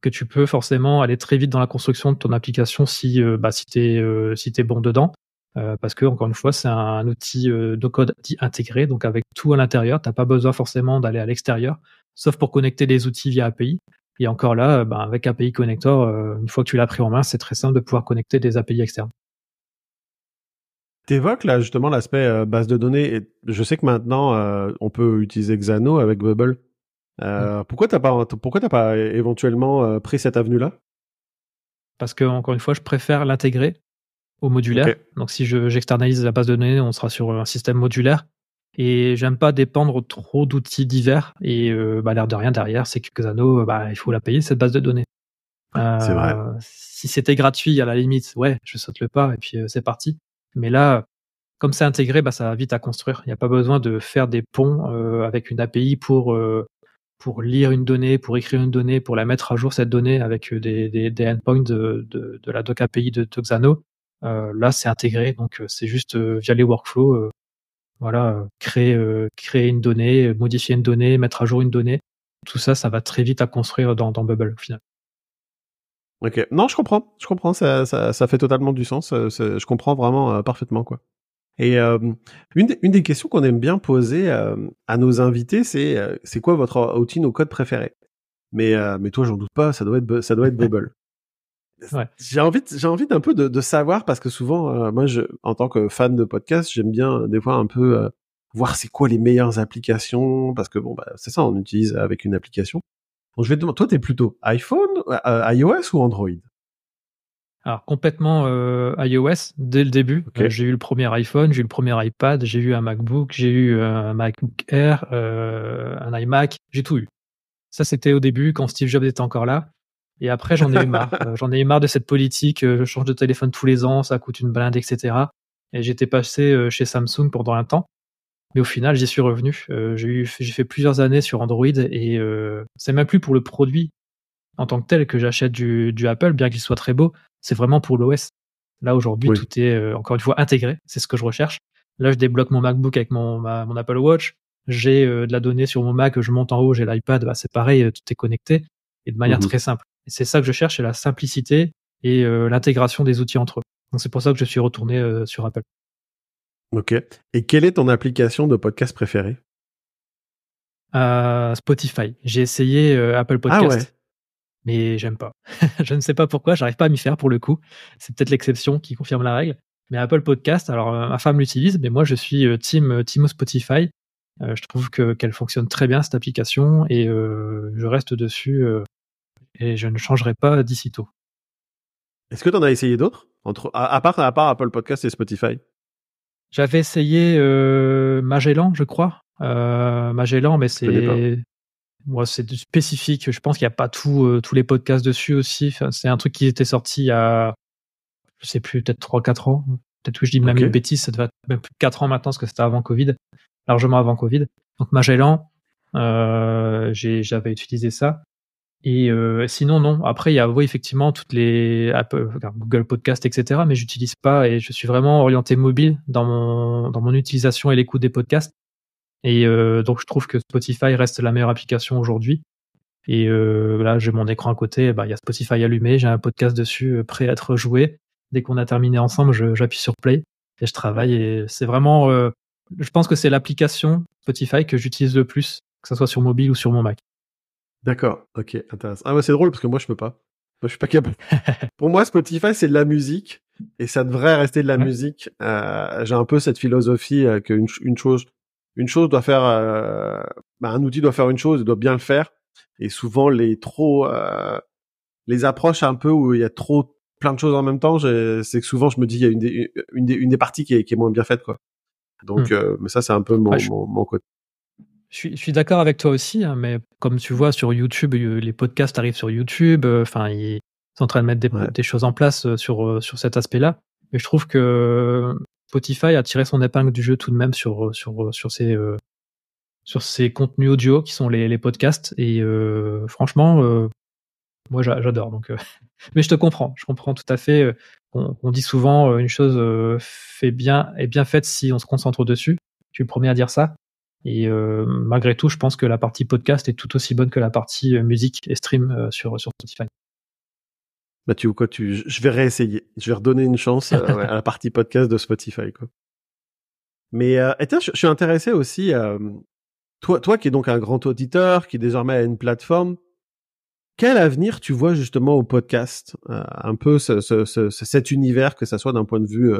que tu peux forcément aller très vite dans la construction de ton application si, bah, si tu es, si bon dedans. Euh, parce que encore une fois, c'est un, outil euh, de code intégré, donc avec tout à l'intérieur. T'as pas besoin forcément d'aller à l'extérieur, sauf pour connecter les outils via API. Et encore là, euh, ben, avec API Connector, une fois que tu l'as pris en main, c'est très simple de pouvoir connecter des API externes. T'évoques là justement l'aspect base de données. Et je sais que maintenant on peut utiliser Xano avec Bubble. Pourquoi t'as pas pourquoi t'as pas éventuellement pris cette avenue là Parce que encore une fois, je préfère l'intégrer au modulaire. Donc si j'externalise la base de données, on sera sur un système modulaire. Et j'aime pas dépendre trop d'outils divers. Et euh, bah, l'air de rien derrière, c'est que Xano, bah, il faut la payer cette base de données. c'est vrai. Euh, si c'était gratuit, à la limite, ouais, je saute le pas et puis euh, c'est parti. Mais là, comme c'est intégré, bah, ça va vite à construire. Il n'y a pas besoin de faire des ponts avec une API pour pour lire une donnée, pour écrire une donnée, pour la mettre à jour cette donnée avec des, des, des endpoints de, de, de, la doc API de, de Xano. Là, c'est intégré, donc c'est juste via les workflows, voilà, créer, créer une donnée, modifier une donnée, mettre à jour une donnée. Tout ça, ça va très vite à construire dans, dans Bubble au final. Ok, non, je comprends, je comprends, ça, ça, ça fait totalement du sens. Je comprends vraiment parfaitement quoi. Et une, une, des questions qu'on aime bien poser à nos invités, c'est c'est quoi votre outil no code préféré Mais mais toi, j'en doute pas, ça doit être ça doit être Bubble. J'ai envie, j'ai envie d'un peu de, de, savoir parce que souvent, euh, moi, je, en tant que fan de podcast, j'aime bien euh, des fois un peu euh, voir c'est quoi les meilleures applications parce que bon, bah, c'est ça, on utilise avec une application. Donc je vais te demander, toi, t'es plutôt iPhone, iOS ou Android? Alors complètement iOS dès le début. J'ai eu le premier iPhone, j'ai eu le premier iPad, j'ai eu un MacBook, j'ai eu un MacBook Air, un iMac, j'ai tout eu. Ça c'était au début quand Steve Jobs était encore là. Et après j'en ai eu marre. Euh, j'en ai eu marre de cette politique. euh, je change de téléphone tous les ans, ça coûte une blinde, etc. Et j'étais passé euh, chez Samsung pendant un temps. Mais au final, j'y suis revenu. Euh, j'ai fait plusieurs années sur Android et euh, c'est même plus pour le produit en tant que tel que j'achète du, du Apple, bien qu'il soit très beau. C'est vraiment pour l'OS. Là aujourd'hui, Oui. tout est euh, encore une fois intégré. C'est ce que je recherche. Là, je débloque mon MacBook avec mon, ma- mon Apple Watch. J'ai de la donnée sur mon Mac. Je monte en haut, j'ai l'iPad. Bah, c'est pareil, tout est connecté et de manière Mhm. très simple. C'est ça que je cherche, c'est la simplicité et euh, l'intégration des outils entre eux. Donc c'est pour ça que je suis retourné euh, sur Apple. Ok. Et quelle est ton application de podcast préférée? Euh, Spotify. J'ai essayé euh, Apple Podcast. Ah ouais. mais j'aime pas. je ne sais pas pourquoi, j'arrive pas à m'y faire pour le coup. C'est peut-être l'exception qui confirme la règle. Mais Apple Podcast, alors euh, ma femme l'utilise, mais moi je suis team Team Spotify. Je trouve que qu'elle fonctionne très bien cette application et je reste dessus et je ne changerai pas d'ici tôt. Est-ce que tu en as essayé d'autres? Entre à, à part à part Apple Podcast et Spotify? J'avais essayé euh, Magellan, je crois. Euh, Magellan, mais c'est moi c'est spécifique. Je pense qu'il n'y a pas tout, euh, tous les podcasts dessus aussi. Enfin, c'est un truc qui était sorti il y a, je sais plus, peut-être 3-4 ans. Peut-être que je dis même Ok. une bêtise, ça devait être même plus de 4 ans maintenant, parce que c'était avant Covid, largement avant Covid. Donc Magellan, j'avais utilisé ça. Et euh, sinon, non. Après, il y a oui, effectivement toutes les Apple, Google Podcast, etc. Mais j'utilise pas et je suis vraiment orienté mobile dans mon dans mon utilisation et l'écoute des podcasts. Et euh, donc, je trouve que Spotify reste la meilleure application aujourd'hui. Et euh, là, j'ai mon écran à côté. Bah, il y a Spotify allumé. J'ai un podcast dessus euh, prêt à être joué. Dès qu'on a terminé ensemble, j'appuie sur play et je travaille. Et c'est vraiment, euh, je pense que c'est l'application Spotify que j'utilise le plus, que ce soit sur mobile ou sur mon Mac. D'accord. Ok. Intéressant. Ah ouais, c'est drôle parce que moi je peux pas. Moi je suis pas capable. Pour moi, Spotify c'est de la musique et ça devrait rester de la Ouais. musique. Euh, J'ai un peu cette philosophie euh, qu'une une chose, une chose doit faire, euh, bah, un outil doit faire une chose, il doit bien le faire. Et souvent les trop, euh, les approches un peu où il y a trop plein de choses en même temps, c'est que souvent je me dis il y a une des, une des, une des parties qui est, qui est moins bien faite quoi. Donc, Hmm. euh, mais ça c'est un peu mon, je- mon, mon côté. Je suis, d'accord avec toi aussi, hein, mais comme tu vois sur YouTube, euh, les podcasts arrivent sur YouTube. euh, Enfin, ils sont en train de mettre des, Ouais. des choses en place euh, sur sur cet aspect-là. Mais je trouve que Spotify a tiré son épingle du jeu tout de même sur sur sur ces euh, sur ces contenus audio qui sont les, les podcasts. Et euh, franchement, euh, moi j'a- j'adore. Donc, mais je te comprends, je comprends tout à fait. On, on dit souvent une chose fait bien est bien faite si on se concentre dessus. Je suis le premier à dire ça. Et euh, malgré tout, je pense que la partie podcast est tout aussi bonne que la partie euh, musique et stream euh, sur, sur Spotify. Bah tu quoi, tu, je vais réessayer. Je vais redonner une chance euh, à la partie podcast de Spotify quoi. Mais euh, et tiens, je, je suis intéressé aussi. euh, toi, toi qui es donc un grand auditeur, qui désormais a une plateforme, quel avenir tu vois justement au podcast Euh, Un peu ce, ce, ce- cet univers, que ça soit d'un point de vue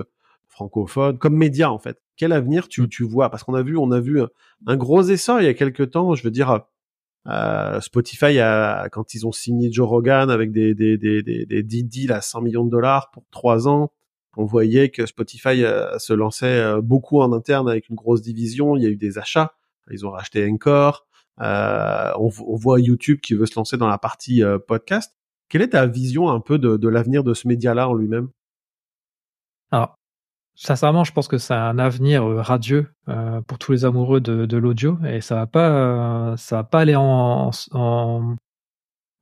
francophone, comme média en fait? Quel avenir tu, Mm. tu vois? Parce qu'on a vu, on a vu un, un gros essor il y a quelques temps. Je veux dire, euh, Spotify a, quand ils ont signé Joe Rogan avec des des des des, des deals à 100 millions de dollars pour trois ans, on voyait que Spotify euh, se lançait euh, beaucoup en interne avec une grosse division. Il y a eu des achats. Ils ont racheté Encore. Euh, on, on voit YouTube qui veut se lancer dans la partie euh, podcast. Quelle est ta vision un peu de, de l'avenir de ce média-là en lui-même? Alors, sincèrement, je pense que c'est un avenir euh, radieux euh, pour tous les amoureux de, l'audio et ça va pas, euh, ça va pas aller en,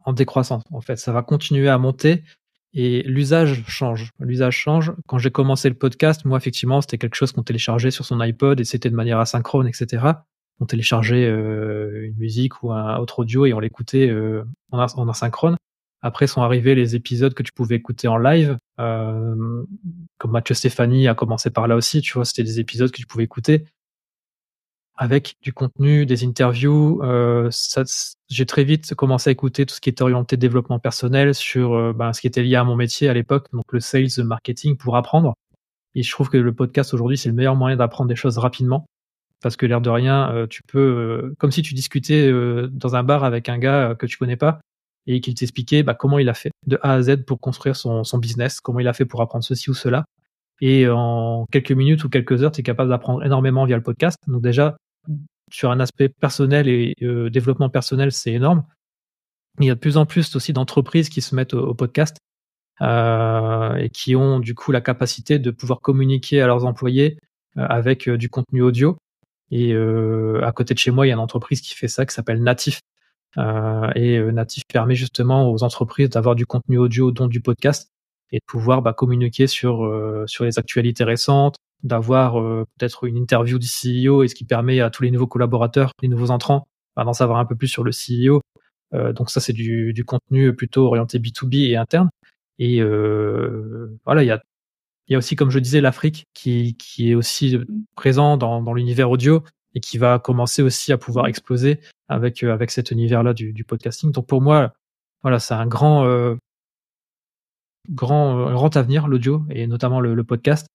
décroissance. En fait, ça va continuer à monter et l'usage change. L'usage change. Quand j'ai commencé le podcast, moi, effectivement, c'était quelque chose qu'on téléchargeait sur son iPod et c'était de manière asynchrone, etc. On téléchargeait une musique ou un autre audio et on l'écoutait en, as- en asynchrone. Après sont arrivés les épisodes que tu pouvais écouter en live, comme Mathieu Stéphanie a commencé par là aussi, tu vois, c'était des épisodes que tu pouvais écouter avec du contenu, des interviews. Euh, j'ai très vite commencé à écouter tout ce qui était orienté développement personnel sur ben, ce qui était lié à mon métier à l'époque, donc le sales, le marketing pour apprendre. Et je trouve que le podcast aujourd'hui, c'est le meilleur moyen d'apprendre des choses rapidement. Parce que l'air de rien, euh, tu peux, euh, comme si tu discutais dans un bar avec un gars que tu connais pas, et qu'il t'expliquait bah, comment il a fait de A à Z pour construire son, business, comment il a fait pour apprendre ceci ou cela. Et en quelques minutes ou quelques heures, tu es capable d'apprendre énormément via le podcast. Donc déjà, sur un aspect personnel et euh, développement personnel, c'est énorme. Il y a de plus en plus aussi d'entreprises qui se mettent au, podcast euh, et qui ont du coup la capacité de pouvoir communiquer à leurs employés euh, avec du contenu audio. Et à côté de chez moi, il y a une entreprise qui fait ça, qui s'appelle Natif. Et Natif permet justement aux entreprises d'avoir du contenu audio, dont du podcast, et de pouvoir bah, communiquer sur sur les actualités récentes, d'avoir euh, peut-être une interview du CEO et ce qui permet à tous les nouveaux collaborateurs, les nouveaux entrants, bah, d'en savoir un peu plus sur le CEO. Euh, donc ça, c'est du, du, contenu plutôt orienté B2B et interne. Et euh, voilà, il y a, y a aussi, comme je disais, l'Afrique qui, qui est aussi présent dans, dans l'univers audio et qui va commencer aussi à pouvoir exploser avec, avec cet univers-là du, du podcasting. Donc pour moi, voilà, c'est un grand, euh, grand, grand avenir, l'audio et notamment le, le podcast.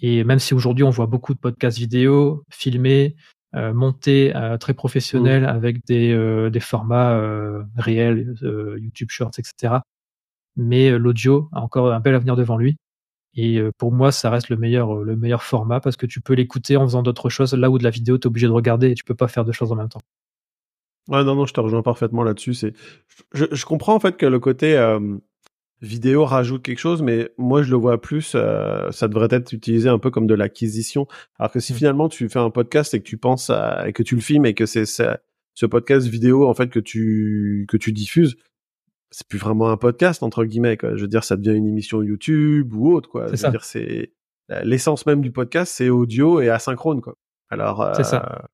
Et même si aujourd'hui on voit beaucoup de podcasts vidéo filmés, euh, montés euh, très professionnels mmh. avec des, euh, des formats euh, réels, YouTube Shorts, etc. Mais l'audio a encore un bel avenir devant lui. Et pour moi, ça reste le meilleur, le meilleur format parce que tu peux l'écouter en faisant d'autres choses. Là où de la vidéo, tu es obligé de regarder et tu peux pas faire deux choses en même temps. Ouais, non, non, je te rejoins parfaitement là-dessus. C'est, je, je, comprends en fait que le côté vidéo rajoute quelque chose, mais moi je le vois plus, euh, ça devrait être utilisé un peu comme de l'acquisition. Alors que si mmh. finalement tu fais un podcast et que tu penses à, et que tu le filmes et que c'est ce podcast vidéo en fait que tu que tu diffuses, c'est plus vraiment un podcast entre guillemets. Quoi. Je veux dire, ça devient une émission YouTube ou autre quoi. Je veux dire, c'est l'essence même du podcast, c'est audio et asynchrone quoi. Alors c'est ça. Euh,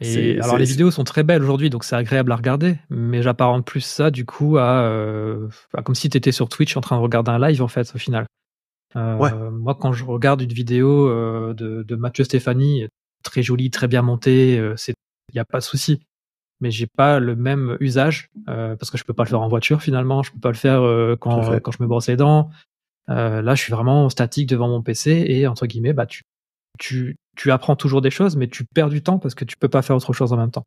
et alors les vidéos sont très belles aujourd'hui, donc c'est agréable à regarder, mais j'apparente plus ça du coup à, euh, comme si tu étais sur Twitch en train de regarder un live en fait au final. Euh, Moi quand je regarde une vidéo euh, de, de, Mathieu Stéphanie, très jolie, très bien montée, euh, c'est il n'y a pas de souci. Mais j'ai pas le même usage euh, parce que je peux pas le faire en voiture finalement, je peux pas le faire quand, quand je me brosse les dents. là, je suis vraiment statique devant mon PC et entre guillemets, bah tu tu, tu apprends toujours des choses, mais tu perds du temps parce que tu peux pas faire autre chose en même temps.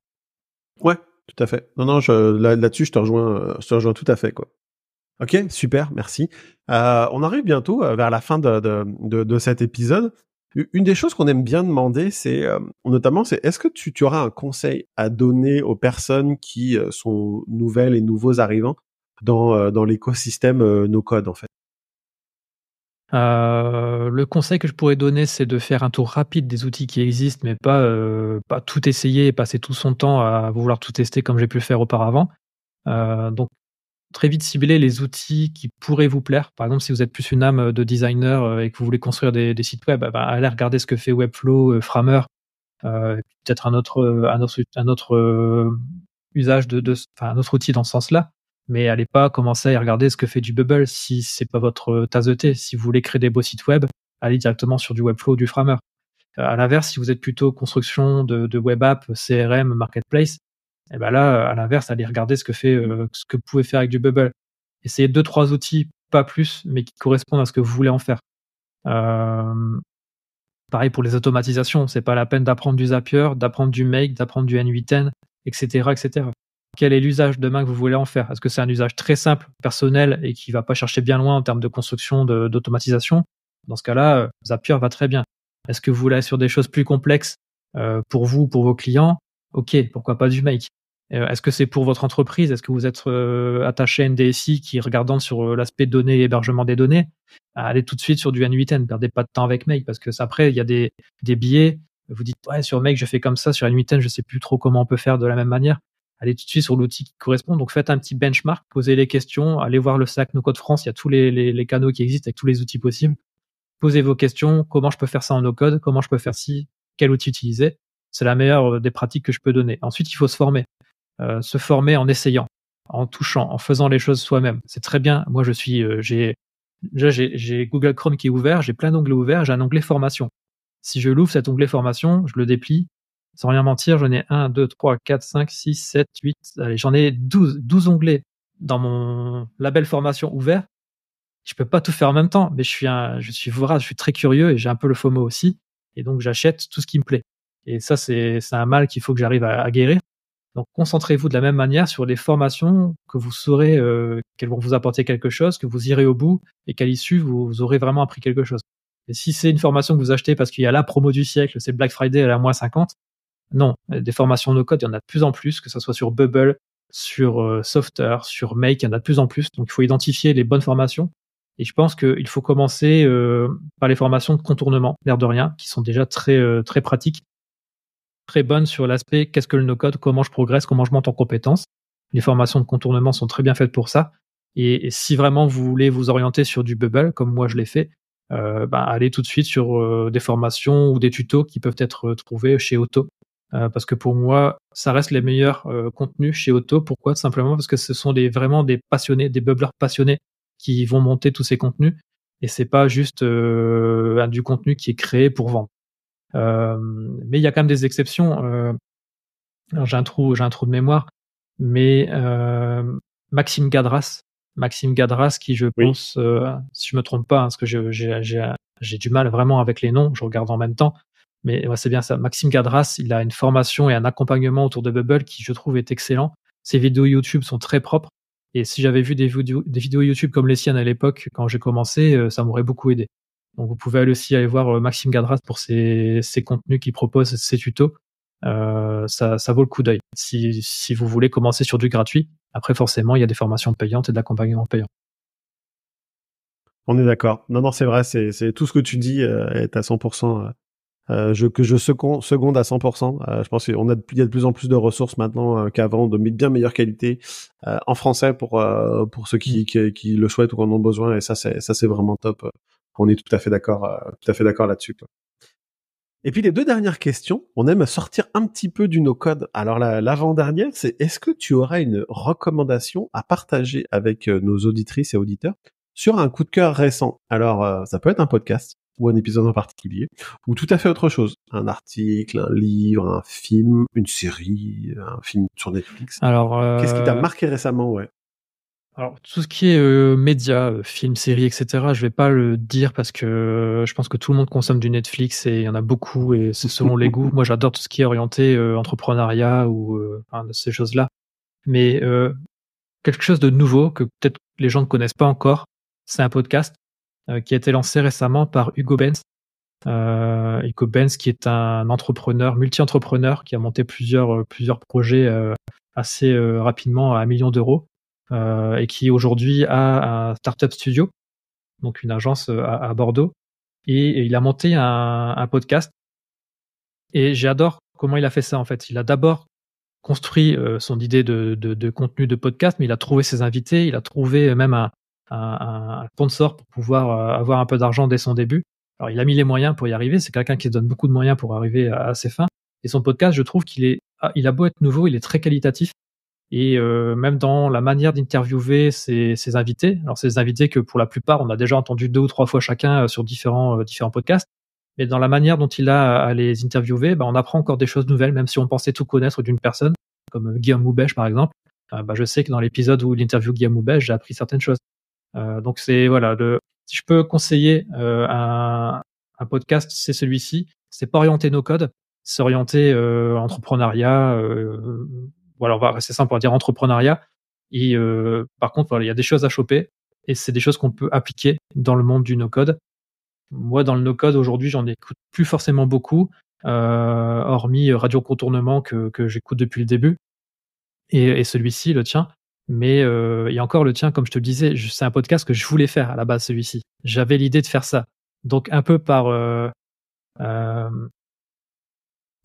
Ouais, tout à fait. Non, non, je, là, là-dessus, je te rejoins, je te rejoins tout à fait, quoi. Ok, super, merci. Euh, on arrive bientôt euh, vers la fin de, de, de, de, cet épisode. Une des choses qu'on aime bien demander, c'est euh, notamment, c'est est-ce que tu, auras un conseil à donner aux personnes qui euh, sont nouvelles et nouveaux arrivants dans, dans l'écosystème no code en fait? Euh, le conseil que je pourrais donner, c'est de faire un tour rapide des outils qui existent, mais pas, euh, pas tout essayer et passer tout son temps à vouloir tout tester comme j'ai pu le faire auparavant. Euh, donc, très vite cibler les outils qui pourraient vous plaire. Par exemple, si vous êtes plus une âme de designer euh, et que vous voulez construire des, sites web, bah, allez regarder ce que fait Webflow, euh, Framer, euh, peut-être un autre, usage de, outil dans ce sens-là mais allez pas commencer à regarder ce que fait du Bubble si c'est pas votre tasse de thé. Si vous voulez créer des beaux sites web, allez directement sur du Webflow ou du Framer. Euh, à l'inverse, si vous êtes plutôt construction de, de web app, CRM, marketplace, et ben là, à l'inverse, allez regarder ce que fait, euh, vous pouvez faire avec du Bubble. Essayez deux trois outils, pas plus, mais qui correspondent à ce que vous voulez en faire. Euh, pareil pour les automatisations, c'est pas la peine d'apprendre du Zapier, d'apprendre du Make, d'apprendre du N8N, etc., etc quel est l'usage demain que vous voulez en faire? Est-ce que c'est un usage très simple, personnel et qui va pas chercher bien loin en termes de construction, d'automatisation? Dans ce cas-là, euh, Zapier va très bien. Est-ce que vous voulez sur des choses plus complexes pour vous, pour vos clients? Ok, pourquoi pas du Make Est-ce que c'est pour votre entreprise? Est-ce que vous êtes attaché à une DSI qui, regardant sur l'aspect données hébergement des données, allez tout de suite sur du N8N, perdez pas de temps avec Make parce que après, il y a des, des biais. Vous dites, ouais, sur Make, je fais comme ça, sur N8N, je sais plus trop comment on peut faire de la même manière allez tout de suite sur l'outil qui correspond. Donc faites un petit benchmark, posez les questions, allez voir le sac No Code France, il y a tous les, canaux qui existent avec tous les outils possibles. Posez vos questions, comment je peux faire ça en no code, comment je peux faire ci, quel outil utiliser? C'est la meilleure euh, des pratiques que je peux donner. Ensuite, il faut se former. Euh, se former en essayant, en touchant, en faisant les choses soi-même. C'est très bien. Moi, je suis, euh, j'ai, j'ai Google Chrome qui est ouvert, j'ai plein d'onglets ouverts, j'ai un onglet formation. Si je l'ouvre, cet onglet formation, je le déplie, sans rien mentir, j'en ai 1, 2, 3, 4, 5, 6, 7, 8, allez, j'en ai 12, 12 onglets dans mon label formation ouvert. Je peux pas tout faire en même temps, mais je suis un, je suis vorace, je suis très curieux et j'ai un peu le FOMO aussi. Et donc, j'achète tout ce qui me plaît. Et ça, c'est, c'est un mal qu'il faut que j'arrive à, guérir. Donc concentrez-vous de la même manière sur les formations que vous saurez euh, qu'elles vont vous apporter quelque chose, que vous irez au bout et qu'à l'issue vous, aurez vraiment appris quelque chose. Et si c'est une formation que vous achetez parce qu'il y a la promo du siècle, c'est Black Friday à la moins 50, non, des formations no code, il y en a de plus en plus, que ce soit sur Bubble, sur euh, Softer, sur Make, il y en a de plus en plus. Donc il faut identifier les bonnes formations. Et je pense qu'il faut commencer euh, par les formations de contournement, l'air de rien, qui sont déjà très euh, très pratiques, très bonnes sur l'aspect qu'est-ce que le no-code, comment je progresse, comment je monte en compétences. Les formations de contournement sont très bien faites pour ça. Et, si vraiment vous voulez vous orienter sur du Bubble, comme moi je l'ai fait, euh, bah, allez tout de suite sur des formations ou des tutos qui peuvent être trouvés chez Auto. parce que pour moi, ça reste les meilleurs contenus chez Auto. Pourquoi? Simplement parce que ce sont vraiment des passionnés, des bubblers passionnés qui vont monter tous ces contenus et c'est pas juste euh, du contenu qui est créé pour vendre. Euh, mais il y a quand même des exceptions. Euh, j'ai un trou, j'ai un trou de mémoire, mais euh, Maxime Gadras, Maxime Gadras, qui je pense, euh, si je me trompe pas, hein, parce que j'ai du mal vraiment avec les noms, je regarde en même temps, mais ouais, c'est bien ça. Maxime Gadras, il a une formation et un accompagnement autour de Bubble qui je trouve est excellent. Ses vidéos YouTube sont très propres et si j'avais vu des vidéos, des vidéos YouTube comme les siennes à l'époque, quand j'ai commencé, euh, ça m'aurait beaucoup aidé. Donc vous pouvez aussi aller voir euh, Maxime Gadras pour ses, contenus qu'il propose, ses tutos. Euh, ça, vaut le coup d'œil si, vous voulez commencer sur du gratuit. Après, forcément, il y a des formations payantes et de l'accompagnement payant. On est d'accord. Non, non, c'est vrai. C'est tout ce que tu dis est à 100% euh, je, que je seconde, à 100%. Euh, je pense qu'il a, il y a de plus en plus de ressources maintenant euh, qu'avant, de bien meilleure qualité en français pour pour ceux qui, qui, le souhaitent ou en ont besoin. Et ça, ça, c'est vraiment top. On est tout à fait d'accord, tout à fait d'accord là-dessus. Et puis les deux dernières questions, on aime sortir un petit peu du no-code. Alors l'avant-dernière, c'est est-ce que tu aurais une recommandation à partager avec nos auditrices et auditeurs sur un coup de cœur récent? Alors ça peut être un podcast, ou un épisode en particulier, ou tout à fait autre chose. Un article, un livre, un film, une série, un film sur Netflix. Alors, euh... qu'est-ce qui t'a marqué récemment, ouais? Alors tout ce qui est euh, médias, euh, films, séries, etc. Je vais pas le dire parce que euh, je pense que tout le monde consomme du Netflix et il y en a beaucoup et c'est selon les goûts. Moi, j'adore tout ce qui est orienté euh, entrepreneuriat ou enfin, ces choses-là. Mais quelque chose de nouveau que peut-être les gens ne connaissent pas encore, c'est un podcast euh, qui a été lancé récemment par Hugo Benz. Euh, Hugo Benz, qui est un entrepreneur, multi-entrepreneur, qui a monté plusieurs, euh, plusieurs projets assez rapidement à un million d'euros et qui aujourd'hui a un startup studio, donc une agence à, Bordeaux. Et, il a monté un, podcast. Et j'adore comment il a fait ça en fait. Il a d'abord construit son idée de, contenu de podcast, mais il a trouvé ses invités, il a trouvé même un, sponsor pour pouvoir euh, avoir un peu d'argent dès son début. Alors il a mis les moyens pour y arriver. C'est quelqu'un qui se donne beaucoup de moyens pour arriver à, ses fins. Et son podcast, je trouve qu'il est, ah, il a beau être nouveau, il est très qualitatif. Et euh, même dans la manière d'interviewer ses, ses, invités, alors ces invités que pour la plupart on a déjà entendu deux ou trois fois chacun euh, sur différents différents podcasts, mais dans la manière dont il a à les interviewer, bah, on apprend encore des choses nouvelles, même si on pensait tout connaître d'une personne, comme Guillaume Moubèche par exemple. bah, je sais que dans l'épisode où il interviewe Guillaume Moubèche, j'ai appris certaines choses. Euh, donc c'est voilà, le, si je peux conseiller euh, un, un podcast, c'est celui-ci. C'est pas orienté no code, c'est orienté euh, entrepreneuriat. Voilà, on va rester simple pour dire entrepreneuriat. Et par contre, voilà, il y a des choses à choper et c'est des choses qu'on peut appliquer dans le monde du no-code. Moi, dans le no-code aujourd'hui, j'en écoute plus forcément beaucoup, euh, hormis Radio Contournement que, que j'écoute depuis le début. Et, et celui-ci, le tien, mais euh, et encore le tien, comme je te le disais, c'est un podcast que je voulais faire à la base, celui-ci. J'avais l'idée de faire ça. Donc un peu par... Euh, euh,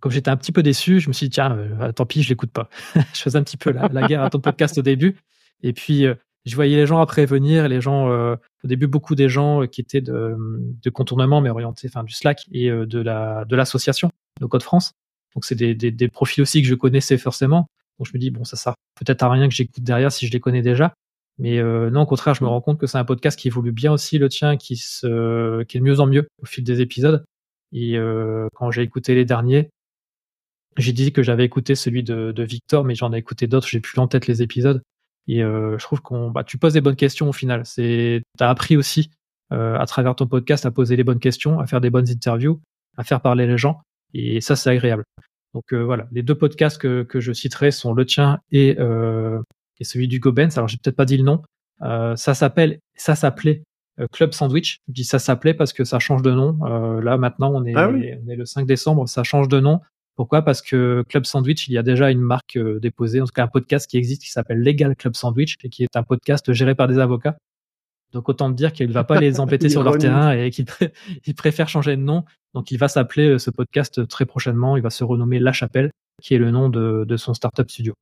comme j'étais un petit peu déçu, je me suis dit, tiens, euh, tant pis, je l'écoute pas. je faisais un petit peu la, guerre à ton podcast au début. Et puis, euh, je voyais les gens après venir, les gens, euh, au début, beaucoup des gens qui étaient de, de contournement, mais orientés, enfin, du Slack et de la de l'association, de Code France. Donc, c'est des, des, des profils aussi que je connaissais forcément. Donc je me dis bon ça sert peut-être à rien que j'écoute derrière si je les connais déjà. Mais euh, non, au contraire, je me rends compte que c'est un podcast qui évolue bien aussi le tien, qui se, qui est de mieux en mieux au fil des épisodes. Et euh, quand j'ai écouté les derniers, j'ai dit que j'avais écouté celui de, de Victor, mais j'en ai écouté d'autres. J'ai plus en tête les épisodes. Et euh, je trouve qu'on, bah, tu poses des bonnes questions au final. C'est, t'as appris aussi euh, à travers ton podcast à poser les bonnes questions, à faire des bonnes interviews, à faire parler les gens. Et ça, c'est agréable. Donc voilà, les deux podcasts que, que je citerai sont le tien et, et celui du Gobens. Alors j'ai peut-être pas dit le nom. ça s'appelle, ça s'appelait Club Sandwich. Je dis ça s'appelait parce que ça change de nom. là maintenant on est, Ah on est le 5 décembre, ça change de nom. Pourquoi? Parce que Club Sandwich, il y a déjà une marque déposée, en tout cas un podcast qui existe qui s'appelle Legal Club Sandwich et qui est un podcast géré par des avocats. Donc autant dire qu'il ne va pas les embêter sur leur terrain et qu'il pré- il préfère changer de nom. Donc il va s'appeler euh, ce podcast très prochainement. Il va se renommer La Chapelle, qui est le nom de, de son startup studio.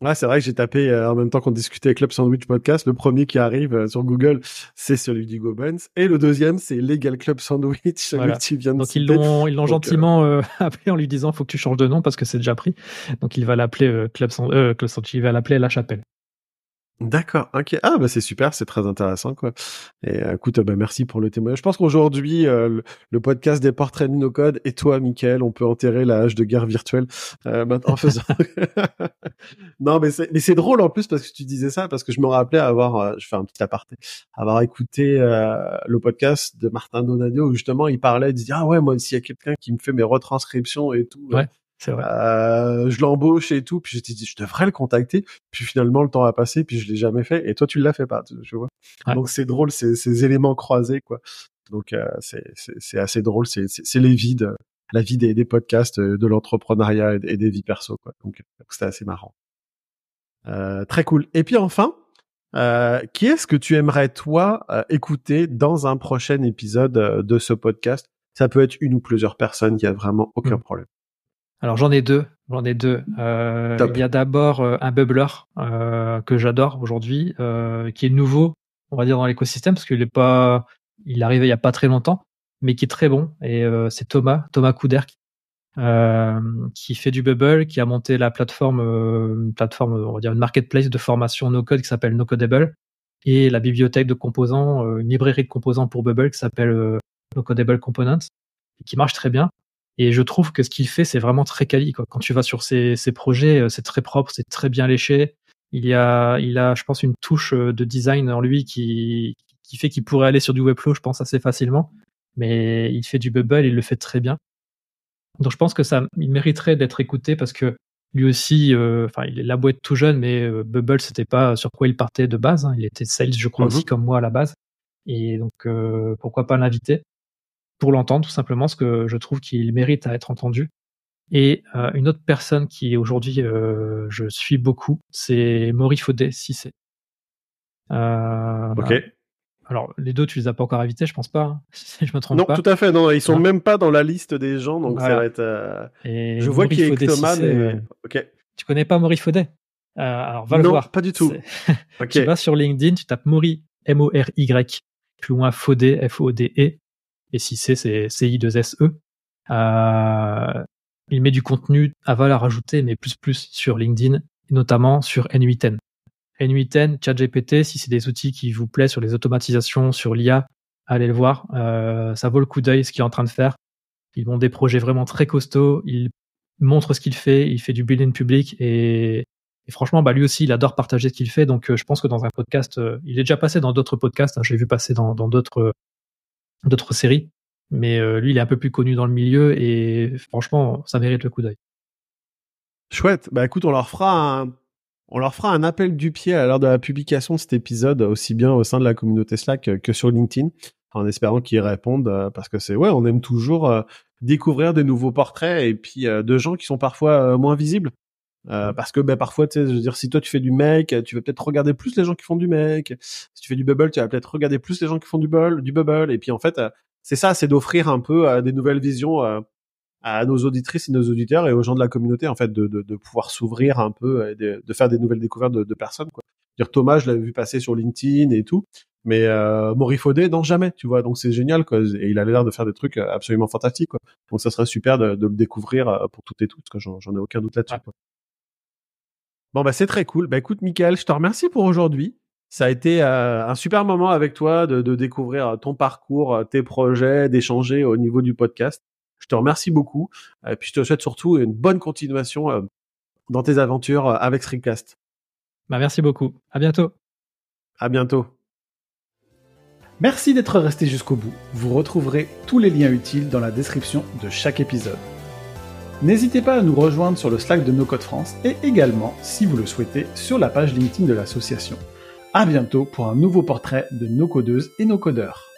Ouais, c'est vrai que j'ai tapé euh, en même temps qu'on discutait Club Sandwich Podcast. Le premier qui arrive euh, sur Google, c'est celui du Gobens. Et le deuxième, c'est Legal Club Sandwich, Voilà. de Donc ils l'ont ils l'ont Donc, gentiment euh, appelé en lui disant faut que tu changes de nom parce que c'est déjà pris. Donc il va l'appeler euh, Club, euh, Club Sandwich, il va l'appeler La Chapelle. D'accord, ok. Ah bah c'est super, c'est très intéressant quoi. Et euh, écoute, bah, merci pour le témoignage. Je pense qu'aujourd'hui, euh, le, podcast des portraits de no code et toi, Mickaël, on peut enterrer la hache de guerre virtuelle euh, maintenant en faisant. non, mais c'est mais c'est drôle en plus parce que tu disais ça parce que je me rappelais avoir, euh, je fais un petit aparté, avoir écouté euh, le podcast de Martin Donadio où justement il parlait, il disait ah ouais moi s'il y a quelqu'un qui me fait mes retranscriptions et tout. Ouais. C'est vrai. Euh, je l'embauche et tout, puis j'étais dit je devrais le contacter, puis finalement le temps a passé, puis je l'ai jamais fait, et toi tu l'as fait pas, tu vois. Ouais. Donc c'est drôle, ces, ces éléments croisés quoi. Donc euh, c'est c'est c'est assez drôle, c'est c'est c'est les vies de la vie des, des podcasts, euh, de l'entrepreneuriat et, et des vies perso quoi. Donc c'était assez marrant. Euh, très cool. Et puis enfin, euh, qui est-ce que tu aimerais toi euh, écouter dans un prochain épisode euh, de ce podcast? Ça peut être une ou plusieurs personnes, il y a vraiment aucun Mm. problème. Alors j'en ai deux, j'en ai deux. Euh, Top. il y a d'abord euh, un bubbler euh, que j'adore aujourd'hui, euh, qui est nouveau, on va dire dans l'écosystème parce qu'il est pas, il est arrivé il y a pas très longtemps, mais qui est très bon. Et euh, c'est Thomas, Thomas Couderc, euh, qui fait du bubble, qui a monté la plateforme, euh, une plateforme, on va dire une marketplace de formation no code qui s'appelle NoCodable et la bibliothèque de composants, euh, une librairie de composants pour bubble qui s'appelle euh, NoCodable Components et qui marche très bien. Et je trouve que ce qu'il fait, c'est vraiment très quali. Quoi. Quand tu vas sur ses, ses projets, euh, c'est très propre, c'est très bien léché. Il y a, il a, je pense, une touche euh, de design en lui qui, qui fait qu'il pourrait aller sur du Webflow, je pense, assez facilement. Mais il fait du Bubble, il le fait très bien. Donc je pense que ça, il mériterait d'être écouté parce que lui aussi, euh, enfin, il est la boîte tout jeune, mais euh, Bubble, c'était pas sur quoi il partait de base. hein. Il était sales, je crois, aussi comme moi à la base. Et donc, euh, pourquoi pas l'inviter? Pour l'entendre, tout simplement, parce que je trouve qu'il mérite à être entendu. Et euh, une autre personne qui aujourd'hui euh, je suis beaucoup, c'est Maury Faudet, si c'est. Euh, Ok. Alors les deux, tu les as pas encore invités, je pense pas. hein, si je me trompe Non, pas. tout à fait. Non, ils sont même pas dans la liste des gens, donc ça va être. Et Je vois qu'il y mais euh, ok. Tu connais pas Maury Faudet? Alors va le non, voir. pas du tout. C'est- Ok. Tu vas sur LinkedIn, tu tapes Maury, M-O-R-Y, plus loin Faudet, F-O-D-E, et si c'est, c'est C-I-2-S-E. Euh, il met du contenu à valeur ajoutée, mais plus plus sur LinkedIn, notamment sur N8N. N8N, ChatGPT, si c'est des outils qui vous plaisent sur les automatisations, sur l'IA, allez le voir. Euh, ça vaut le coup d'œil ce qu'il est en train de faire. Ils ont des projets vraiment très costauds. Il montre ce qu'il fait. Il fait du building public et, franchement, bah lui aussi, il adore partager ce qu'il fait. Donc, euh, je pense que dans un podcast, il est déjà passé dans d'autres podcasts. hein, J'ai vu passer dans d'autres d'autres séries. Mais euh, lui, il est un peu plus connu dans le milieu et franchement, ça mérite le coup d'œil. Chouette. Bah écoute, on leur fera un, on leur fera un appel du pied à l'heure de la publication de cet épisode, aussi bien au sein de la communauté Slack euh, que sur LinkedIn, en espérant qu'ils répondent, euh, parce que c'est ouais, on aime toujours découvrir des nouveaux portraits et puis de gens qui sont parfois moins visibles. Euh, parce que ben parfois tu sais je veux dire si toi tu fais du make tu vas peut-être regarder plus les gens qui font du make si tu fais du bubble tu vas peut-être regarder plus les gens qui font du bubble du bubble et puis en fait euh, c'est ça c'est d'offrir un peu euh, des nouvelles visions euh, à nos auditrices et nos auditeurs et aux gens de la communauté en fait de, de, de pouvoir s'ouvrir un peu et de, de faire des nouvelles découvertes de, de personnes quoi. Dire Thomas, je l'avais vu passer sur LinkedIn et tout, mais euh, Faudet, non jamais, tu vois. Donc c'est génial quoi. Et il a l'air de faire des trucs absolument fantastiques quoi. Donc ça serait super de, de le découvrir pour toutes et toutes, que j'en j'en ai aucun doute là-dessus. Ouais. Bon bah c'est très cool. Bah écoute Michael, je te remercie pour aujourd'hui. Ça a été euh, un super moment avec toi de, de découvrir ton parcours, euh, tes projets, d'échanger au niveau du podcast. Je te remercie beaucoup. Et puis je te souhaite surtout une bonne continuation euh, dans tes aventures euh, avec Streamcast. Bah, merci beaucoup. À bientôt. À bientôt. Merci d'être resté jusqu'au bout. Vous retrouverez tous les liens utiles dans la description de chaque épisode. N'hésitez pas à nous rejoindre sur le Slack de No Code France et également, si vous le souhaitez, sur la page LinkedIn de l'association. À bientôt pour un nouveau portrait de nos codeuses et nos codeurs.